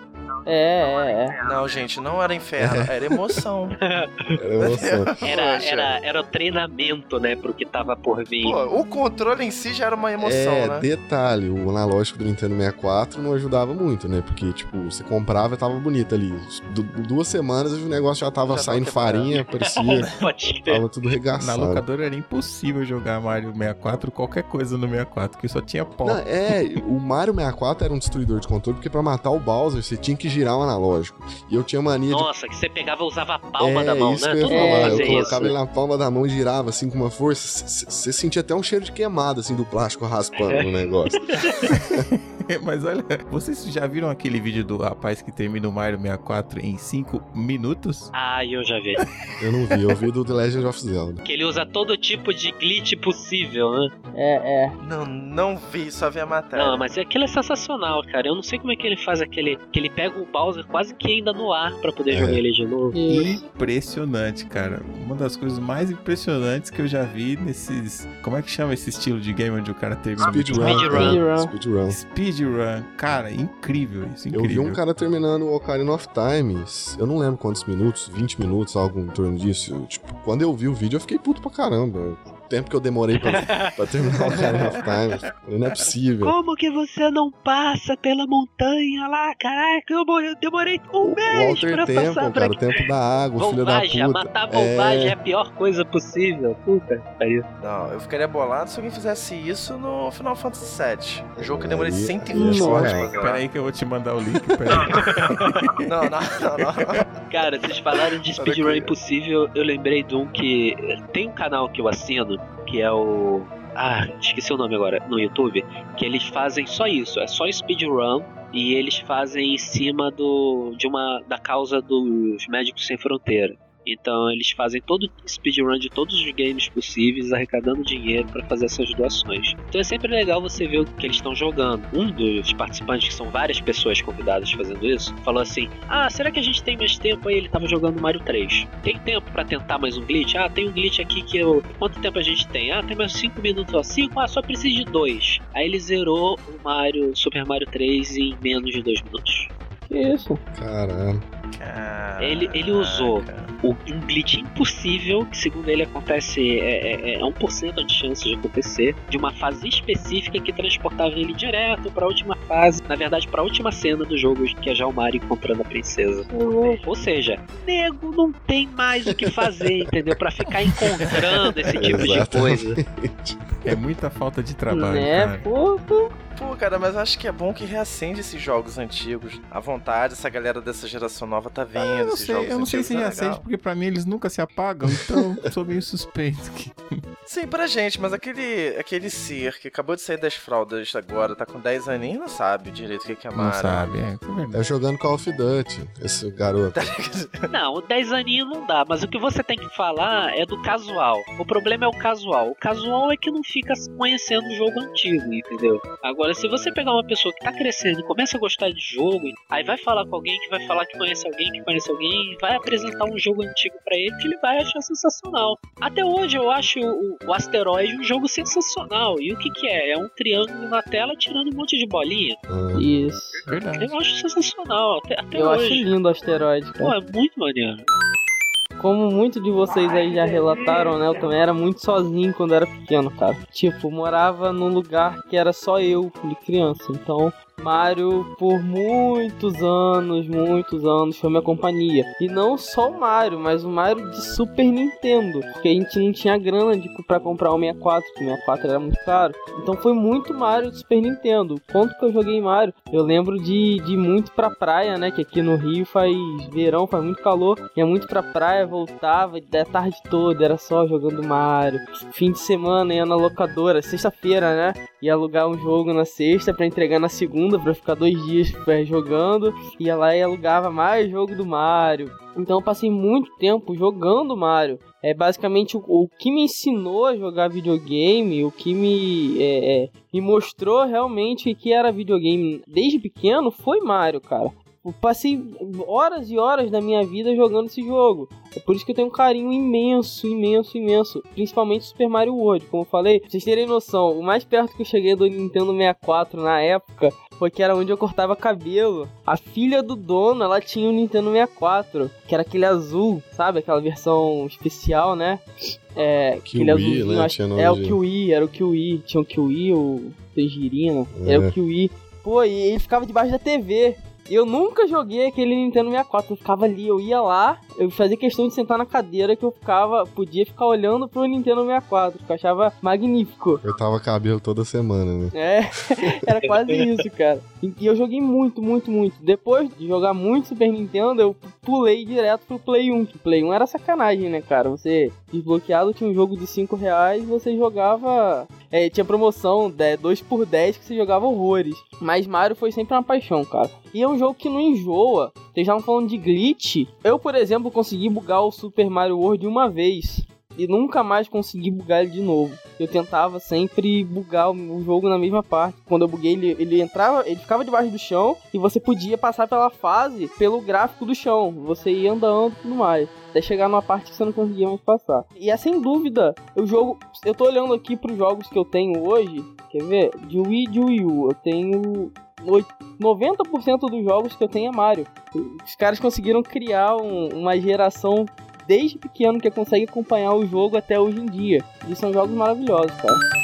É, é, é. Não, gente, não era inferno, era emoção. Era emoção. Era, era, era o treinamento, né, pro que tava por vir. Pô, o controle em si já era uma emoção, é, né? detalhe, o analógico do Nintendo 64 não ajudava muito, né? Porque, tipo, você comprava e tava bonito ali. Du- duas semanas o negócio já tava Já saindo farinha, parecia. Tava tudo Na regaçado. locadora era impossível jogar Mario 64, qualquer coisa no 64, que só tinha pó. Não, é, o Mario 64 era um destruidor de controle, porque pra matar o Bowser você tinha que girar o analógico. E eu tinha mania de Nossa, que você pegava e usava a palma é, da mão, isso né? que eu ia falar. mundo eu fazia colocava isso. ele na palma da mão e girava assim com uma força. Você sentia até um cheiro de queimado, assim, do plástico raspando no negócio. Mas olha, vocês já viram aquele vídeo do rapaz que termina o Mario 64 em 5 minutos? Ah, eu já vi. Eu não vi, eu vi do The Legend of Zelda. Que ele usa todo tipo de glitch possível, né? É, é. Não, não vi, só vi a matéria. Não, mas aquilo é sensacional, cara. Eu não sei como é que ele faz aquele. Que ele pega o Bowser quase que ainda no ar pra poder É. jogar ele de novo. Impressionante, cara. Uma das coisas mais impressionantes que eu já vi nesses. Como é que chama esse estilo de game onde o cara termina Speedrun. Speedrun. Speedrun. Speedrun. Cara, incrível isso, Eu incrível. vi um cara terminando o Ocarina of Times. Eu não lembro quantos minutos, 20 minutos, algo em torno disso. Eu, tipo, quando eu vi o vídeo, eu fiquei puto pra caramba. Tempo que eu demorei pra, pra terminar o Ocarina of. Falei, Não é possível. Como que você não passa pela montanha lá? Caraca, eu eu demorei um mês pra Temple, passar por cara, o tempo da água, o filho da Volvagem, puta. matar Volvagem é... É, a pior coisa possível. Puta pariu. Não, eu ficaria bolado se alguém fizesse isso no Final Fantasy VII. Um jogo que eu demorei Aí- 120 Nossa. horas pra Pera zerar. aí que eu vou te mandar o link. Não, não, não, não. Cara, vocês falaram de speedrun impossível, eu lembrei de um que. Tem um canal que eu assino, que é o. Ah, esqueci o nome agora, no YouTube, que eles fazem só isso, é só speedrun e eles fazem em cima do de uma da causa dos Médicos Sem Fronteira. Então eles fazem todo speedrun de todos os games possíveis, arrecadando dinheiro para fazer essas doações. Então é sempre legal você ver o que eles estão jogando. Um dos participantes, que são várias pessoas convidadas fazendo isso, falou assim: Ah, será que a gente tem mais tempo? Aí ele tava jogando Mario 3. Tem tempo para tentar mais um glitch? Ah, tem um glitch aqui que eu. Quanto tempo a gente tem? Ah, tem mais 5 minutos. Ó, 5? Ah, só precisa de 2. Aí ele zerou o Mario, Super Mario 3 em menos de 2 minutos. Que isso? Ele- ele usou. O, um glitch impossível, que segundo ele acontece, é, é, é 1% de chance de acontecer, de uma fase específica que transportava ele direto pra última fase, na verdade pra última cena do jogo, que é já o Mario encontrando a princesa. Ou seja, nego não tem mais o que fazer, entendeu? Pra ficar encontrando esse tipo de coisa. É muita falta de trabalho, né. Pô, cara, mas acho que é bom que reacende esses jogos antigos. À vontade, essa galera dessa geração nova tá vendo Eu não sei, eu não sei se é reacende, legal. porque pra mim eles nunca se apagam, então eu sou meio suspeito. que- Sim, pra gente, mas aquele, aquele ser que acabou de sair das fraldas agora, tá com 10 aninhos, não sabe direito o que é Não Mario. sabe, é, é verdade. Tá jogando Call of Duty, esse garoto. Não, 10 aninhos não dá, mas o que você tem que falar é do casual. O problema é o casual. O casual é que não fica conhecendo o jogo antigo, entendeu? Agora, se você pegar uma pessoa que tá crescendo e começa a gostar de jogo, aí vai falar com alguém que vai falar que conhece alguém que conhece alguém, vai apresentar um jogo antigo pra ele que ele vai achar sensacional. Até hoje eu acho o, o Asteroid um jogo sensacional. E o que que é? É um triângulo na tela tirando um monte de bolinha. Ah, Isso. Verdade. Eu acho sensacional, até, até Eu acho hoje. lindo o asteroide, Pô, cara. é muito maneiro. Como muitos de vocês aí já relataram, né? Eu também era muito sozinho quando era pequeno, cara. Tipo, morava num lugar que era só eu de criança. Então, Mario, por muitos anos, muitos anos, foi minha companhia. E não só o Mario, mas o Mario de Super Nintendo. Porque a gente não tinha grana de, pra comprar o 64, porque o 64 era muito caro. Então foi muito Mario de Super Nintendo. Quanto que eu joguei Mario? Eu lembro de, de muito pra praia, né? Que aqui no Rio faz verão, faz muito calor. Ia muito pra praia, voltava da tarde toda, era só jogando Mario. Fim de semana ia na locadora, sexta-feira, né? Ia alugar um jogo na sexta pra entregar na segunda, pra ficar dois dias eh, jogando. Ia lá e alugava mais jogo do Mario. Então eu passei muito tempo jogando Mario. É basicamente o, o que me ensinou a jogar videogame, o que me, é, é, me mostrou realmente que era videogame desde pequeno foi Mario, cara. Passei horas e horas da minha vida jogando esse jogo. É por isso que eu tenho um carinho imenso, imenso, imenso. Principalmente Super Mario World, como eu falei. Pra vocês terem noção, o mais perto que eu cheguei do Nintendo 64 na época foi que era onde eu cortava cabelo. A filha do dono, ela tinha um Nintendo 64, que era aquele azul, sabe? Aquela versão especial, né? É, Kiwi, aquele azulzinho, né? acho- é o Kiwi, era o Kiwi. Tinha o Kiwi, o Tangerina, É. era o Kiwi. Pô, e ele ficava debaixo da TV. Eu nunca joguei aquele Nintendo 64, eu ficava ali, eu ia lá, eu fazia questão de sentar na cadeira que eu ficava, podia ficar olhando pro Nintendo 64, que eu achava magnífico. Cortava cabelo toda semana, né? É, era quase isso, cara. E e eu joguei muito, muito, muito. Depois de jogar muito Super Nintendo, eu pulei direto pro Play 1. Que Play 1 era sacanagem, né, cara? Você desbloqueado tinha um jogo de 5 reais, você jogava. É, tinha promoção 2 por 10 que você jogava horrores. Mas Mario foi sempre uma paixão, cara. E é um jogo que não enjoa. Vocês estavam falando de glitch. Eu, por exemplo, consegui bugar o Super Mario World uma vez. E nunca mais consegui bugar ele de novo. Eu tentava sempre bugar o jogo na mesma parte. Quando eu buguei, ele, ele entrava, ele ficava debaixo do chão e você podia passar pela fase pelo gráfico do chão. Você ia andando e tudo mais. Até chegar numa parte que você não conseguia mais passar. E é sem dúvida, o jogo. Eu tô olhando aqui pros jogos que eu tenho hoje. Quer ver? De Wii de Wii U. Eu tenho. oit- 90% dos jogos que eu tenho é Mario. Os caras conseguiram criar um- uma geração desde pequeno que consegue acompanhar o jogo até hoje em dia. E são jogos maravilhosos, cara.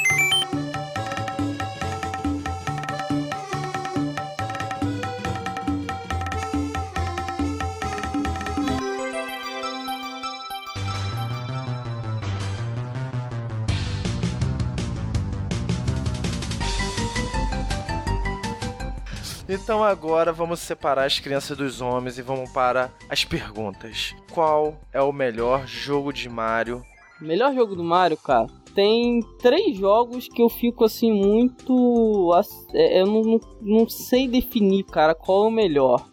Então agora vamos separar as crianças dos homens e vamos para as perguntas. Qual é o melhor jogo de Mario? Melhor jogo do Mario, cara. Tem três jogos que eu fico assim muito. é, Eu não, não, não sei definir, cara, qual é o melhor.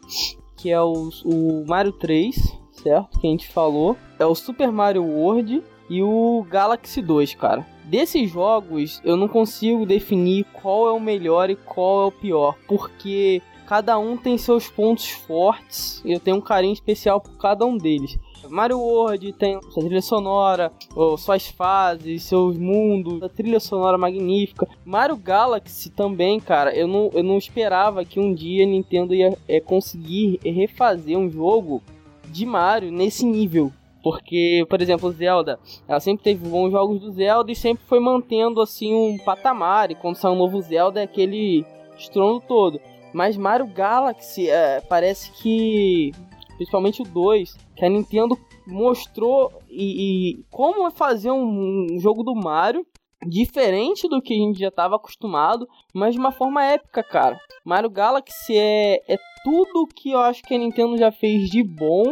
Que é o, o Mario 3, certo? Que a gente falou. É o Super Mario World e o Galaxy 2, cara. Desses jogos, eu não consigo definir qual é o melhor e qual é o pior. Porque cada um tem seus pontos fortes. E eu tenho um carinho especial por cada um deles. Mario World tem sua trilha sonora, suas fases, seus mundos, a trilha sonora magnífica. Mario Galaxy também, cara, eu não, eu não esperava que um dia a Nintendo ia é, conseguir refazer um jogo de Mario nesse nível. Porque, por exemplo, Zelda, ela sempre teve bons jogos do Zelda e sempre foi mantendo assim um patamar. E quando sai um novo Zelda é aquele estrondo todo. Mas Mario Galaxy é, parece que, principalmente o 2, que a Nintendo mostrou e, e como é fazer um, um jogo do Mario diferente do que a gente já estava acostumado, mas de uma forma épica, cara. Mario Galaxy é, é tudo que eu acho que a Nintendo já fez de bom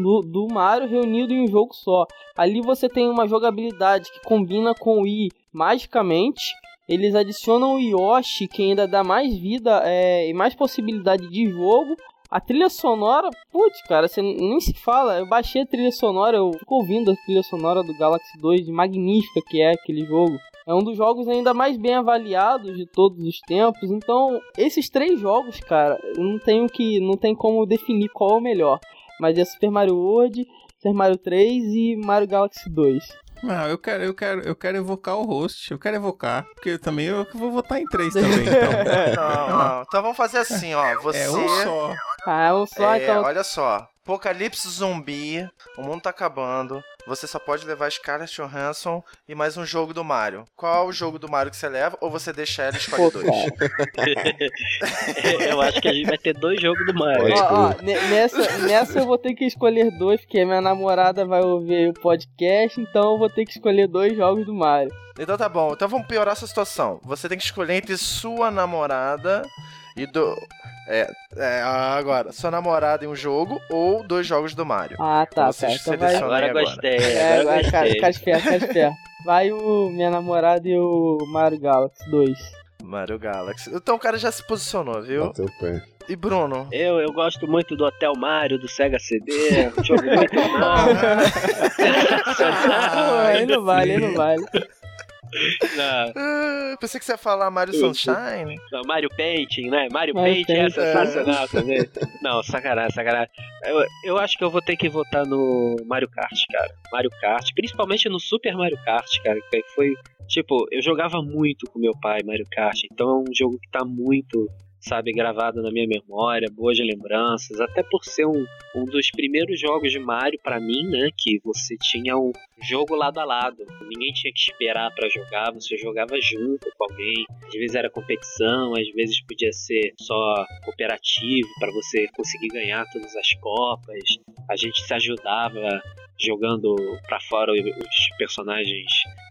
do, do Mario reunido em um jogo só. Ali você tem uma jogabilidade que combina com o Wii magicamente. Eles adicionam o Yoshi, que ainda dá mais vida é, e mais possibilidade de jogo. A trilha sonora, putz, cara, você nem se fala. Eu baixei a trilha sonora, eu fico ouvindo a trilha sonora do Galaxy 2, magnífica que é aquele jogo. É um dos jogos ainda mais bem avaliados de todos os tempos. Então, esses três jogos, cara, não tenho que, não tem como definir qual é o melhor. Mas é Super Mario World, Super Mario 3 e Mario Galaxy 2. Não, eu quero, eu quero, eu quero evocar o host. Eu quero evocar, porque também eu vou votar em três também. Então, Não, não. Então vamos fazer assim, ó. Você. é um só. Ah, é um só, É, então. olha só. Apocalipse zumbi, o mundo tá acabando. Você só pode levar Scarlett Johansson e mais um jogo do Mario. Qual o jogo do Mario que você leva? Ou você deixa ela e escolhe dois? eu acho que a gente vai ter dois jogos do Mario. Ó, ó, ne- nessa, nessa eu vou ter que escolher dois, porque minha namorada vai ouvir o podcast, então eu vou ter que escolher dois jogos do Mario. Então tá bom. Então vamos piorar essa situação. Você tem que escolher entre sua namorada e do. É, é, agora, sua namorada em um jogo ou dois jogos do Mario. Ah, tá, Você tá. Então vai. Agora agora. gostei, É, agora cara, gostei. cara esperto, cara esperto. Vai o minha namorada e o Mario Galaxy 2. Mario Galaxy. Então o cara já se posicionou, viu? Bateu o pé. E Bruno? Eu, eu gosto muito do Hotel Mario, do Sega CD, jogo muito bom. Aí não vale, aí não vale. Não, Ah, pensei que você ia falar Mario Sunshine. não, Mario Painting, né? Mario, Mario Painting é Painting. sensacional também. Não, sacanagem, sacanagem. Eu, eu acho que eu vou ter que votar no Mario Kart, cara. Mario Kart, principalmente no Super Mario Kart, cara, que foi... Tipo, eu jogava muito com meu pai Mario Kart, então é um jogo que tá muito, sabe, gravado na minha memória, boas lembranças, até por ser um, um dos primeiros jogos de Mario pra mim, né, que você tinha um jogo lado a lado, ninguém tinha que esperar pra jogar, você jogava junto com alguém, às vezes era competição, às vezes podia ser só cooperativo pra você conseguir ganhar todas as copas, a gente se ajudava jogando pra fora os personagens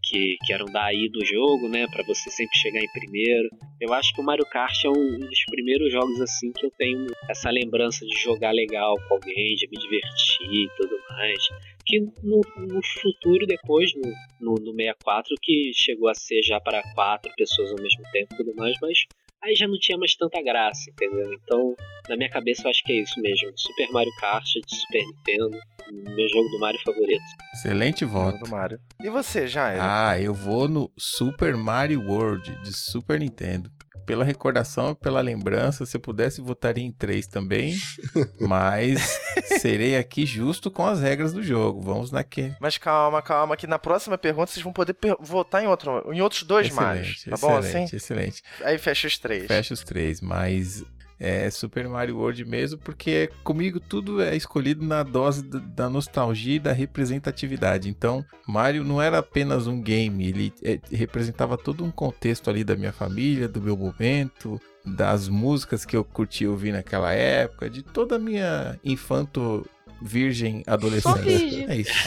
que, que eram daí do jogo, né, Pra você sempre chegar em primeiro. Eu acho que o Mario Kart é um, um dos primeiros jogos assim que eu tenho essa lembrança de jogar legal com alguém, de me divertir e tudo mais. Que no, no futuro, depois, no, no, no 64, que chegou a ser já para quatro pessoas ao mesmo tempo e tudo mais, mas aí já não tinha mais tanta graça, entendeu? Então, na minha cabeça, eu acho que é isso mesmo. Super Mario Kart de Super Nintendo, meu jogo do Mario favorito. Excelente voto. do Mario. E você, Jair? Ah, eu vou no Super Mario World de Super Nintendo. Pela recordação, pela lembrança, se eu pudesse, votaria em três também. mas serei aqui justo com as regras do jogo. Vamos naquele. Mas calma, calma, que na próxima pergunta vocês vão poder per- votar em, outro, em outros dois Marios. Tá bom assim? excelente, excelente. Aí fecha os três. Fecha os três, mas é Super Mario World mesmo, porque comigo tudo é escolhido na dose da nostalgia e da representatividade. Então, Mario não era apenas um game, ele é, representava todo um contexto ali da minha família, do meu momento, das músicas que eu curti ouvir naquela época, de toda a minha infanto virgem adolescência. virgem. É isso.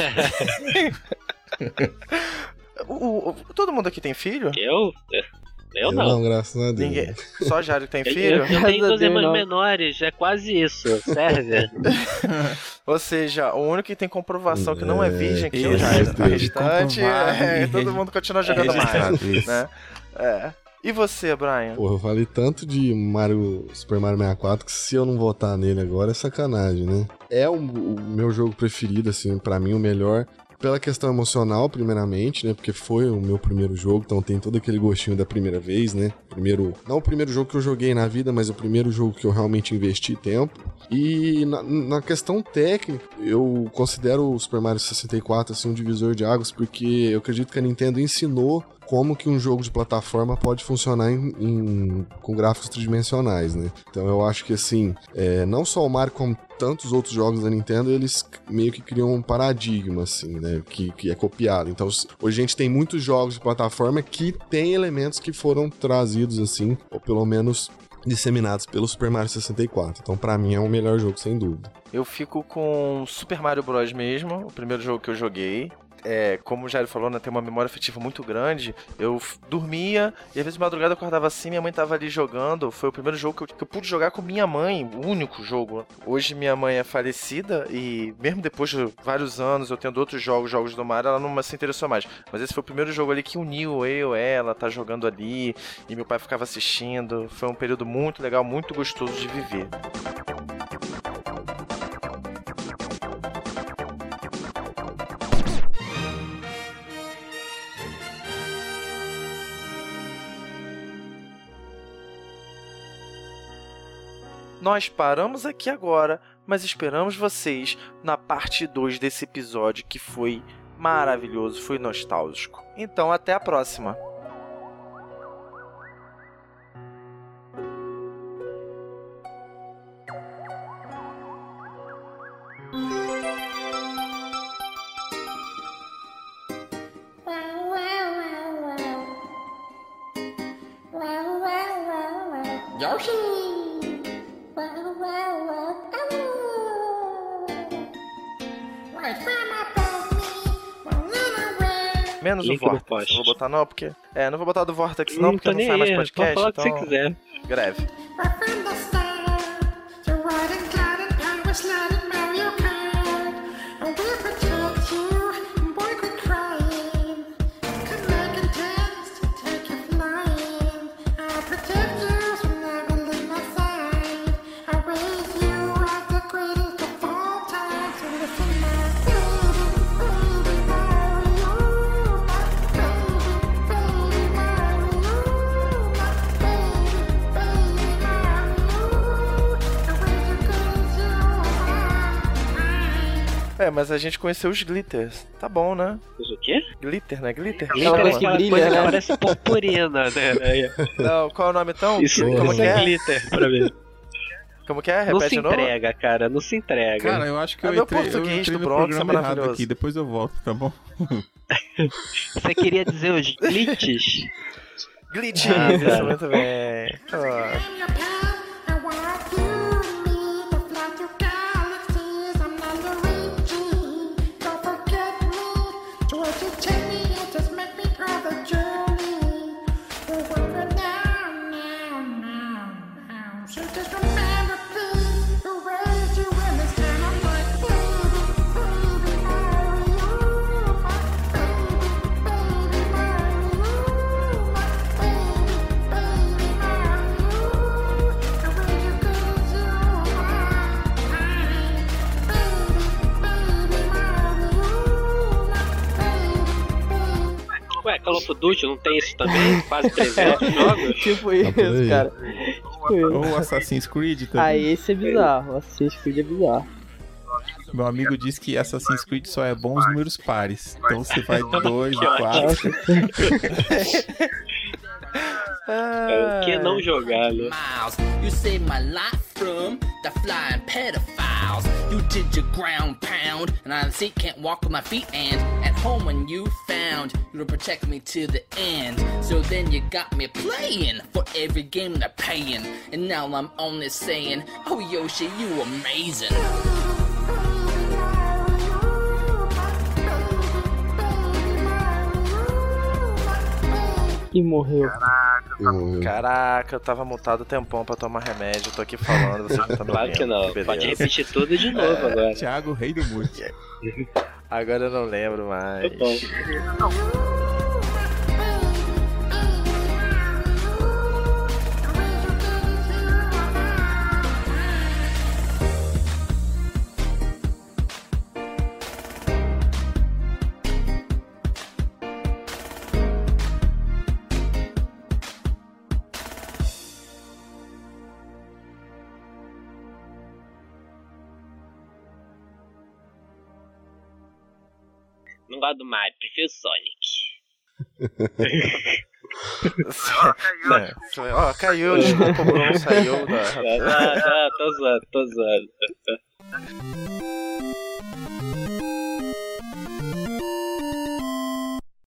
O- o- todo mundo aqui tem filho? Eu? Eu não. não, graças a Deus. Ninguém. Só Jário que tem Eu, filho? eu, eu tenho irmãs não. menores, é quase isso, serve? Ou seja, o único que tem comprovação que não é É, virgem que é o Jairo. O restante, é, todo mundo continua jogando mais. registrado, isso. Né? É. E você, Brian? Porra, eu falei tanto de Mario, Super Mario 64 que se eu não votar nele agora é sacanagem, né? É o, o meu jogo preferido, assim, pra mim o melhor. Pela questão emocional, primeiramente, né? Porque foi o meu primeiro jogo, então tem todo aquele gostinho da primeira vez, né? Primeiro, não o primeiro jogo que eu joguei na vida, mas o primeiro jogo que eu realmente investi tempo. E na, na questão técnica, eu considero o Super Mario 64 assim um divisor de águas, porque eu acredito que a Nintendo ensinou como que um jogo de plataforma pode funcionar em- em- com gráficos tridimensionais, né? Então eu acho que assim, é, não só o Mario como tantos outros jogos da Nintendo, eles meio que criam um paradigma, assim, né? Que, que é copiado. Então hoje a gente tem muitos jogos de plataforma que tem elementos que foram trazidos, assim, ou pelo menos disseminados pelo Super Mario 64. Então pra mim é o melhor jogo, sem dúvida. Eu fico com Super Mario Bros. mesmo, o primeiro jogo que eu joguei. É, como o Jairo falou, né, tem uma memória afetiva muito grande. Eu dormia e às vezes de madrugada eu acordava assim, minha mãe tava ali jogando. Foi o primeiro jogo que eu, que eu pude jogar com minha mãe, o único jogo. Hoje minha mãe é falecida e mesmo depois de vários anos eu tendo outros jogos, jogos do mar, ela não se interessou mais. Mas esse foi o primeiro jogo ali que uniu eu, ela, tá jogando ali e meu pai ficava assistindo. Foi um período muito legal, muito gostoso de viver. Nós paramos aqui agora, mas esperamos vocês na parte 2 desse episódio que foi maravilhoso, foi nostálgico. Então, até a próxima. Menos Link o Vortex. Não vou botar não, porque. É, não vou botar do Vortex não, porque tô não sai mais podcast. Pode falar o que então... você quiser. Greve. Mas a gente conheceu os glitters. Tá bom, né? Mas o quê? Glitter, né? Glitter? Aquela coisa que brilha, coisa né? que parece purpurina, né? Não, qual é o nome então? Isso, Como isso que é é? glitter pra mim. Como que é? Não Repete se de novo? entrega, cara, não se entrega. Cara, eu acho que É eu entrei, eu português entrei do no Bronx, é programa errado maravilhoso. aqui. Depois eu volto, tá bom? Você queria dizer os glitches? Glitches, Ah, muito bem. Ah. Ué, Call of Duty não tem isso também? Quase 300 jogos? tipo aí. isso, cara. Tipo isso. Ou Assassin's Creed também. Ah, esse é bizarro. Assassin's Creed é bizarro. Meu amigo diz que Assassin's Creed só é bom os números pares. Então você vai de 2, de 4. Nossa, É, o que não jogar, né? miles. You saved my life from the flying pedophiles. You did your ground pound, and I see can't walk with my feet. And at home when you found you would protect me to the end. So then you got me playing for every game they're paying. And now I'm only saying, Oh Yoshi, you amazing. E morreu. Eu- Caraca, eu tava mutado tempão pra tomar remédio, tô aqui falando, vocês não estão me Claro que não. beleza. Pode repetir tudo de novo É. agora. Thiago, rei do mute. Agora eu não lembro mais. Tá bom. Gosto do Mario, prefiro Sonic. É, Ó, caiu, desculpa, o Bruno saiu da. Tô zoando, tô zoando.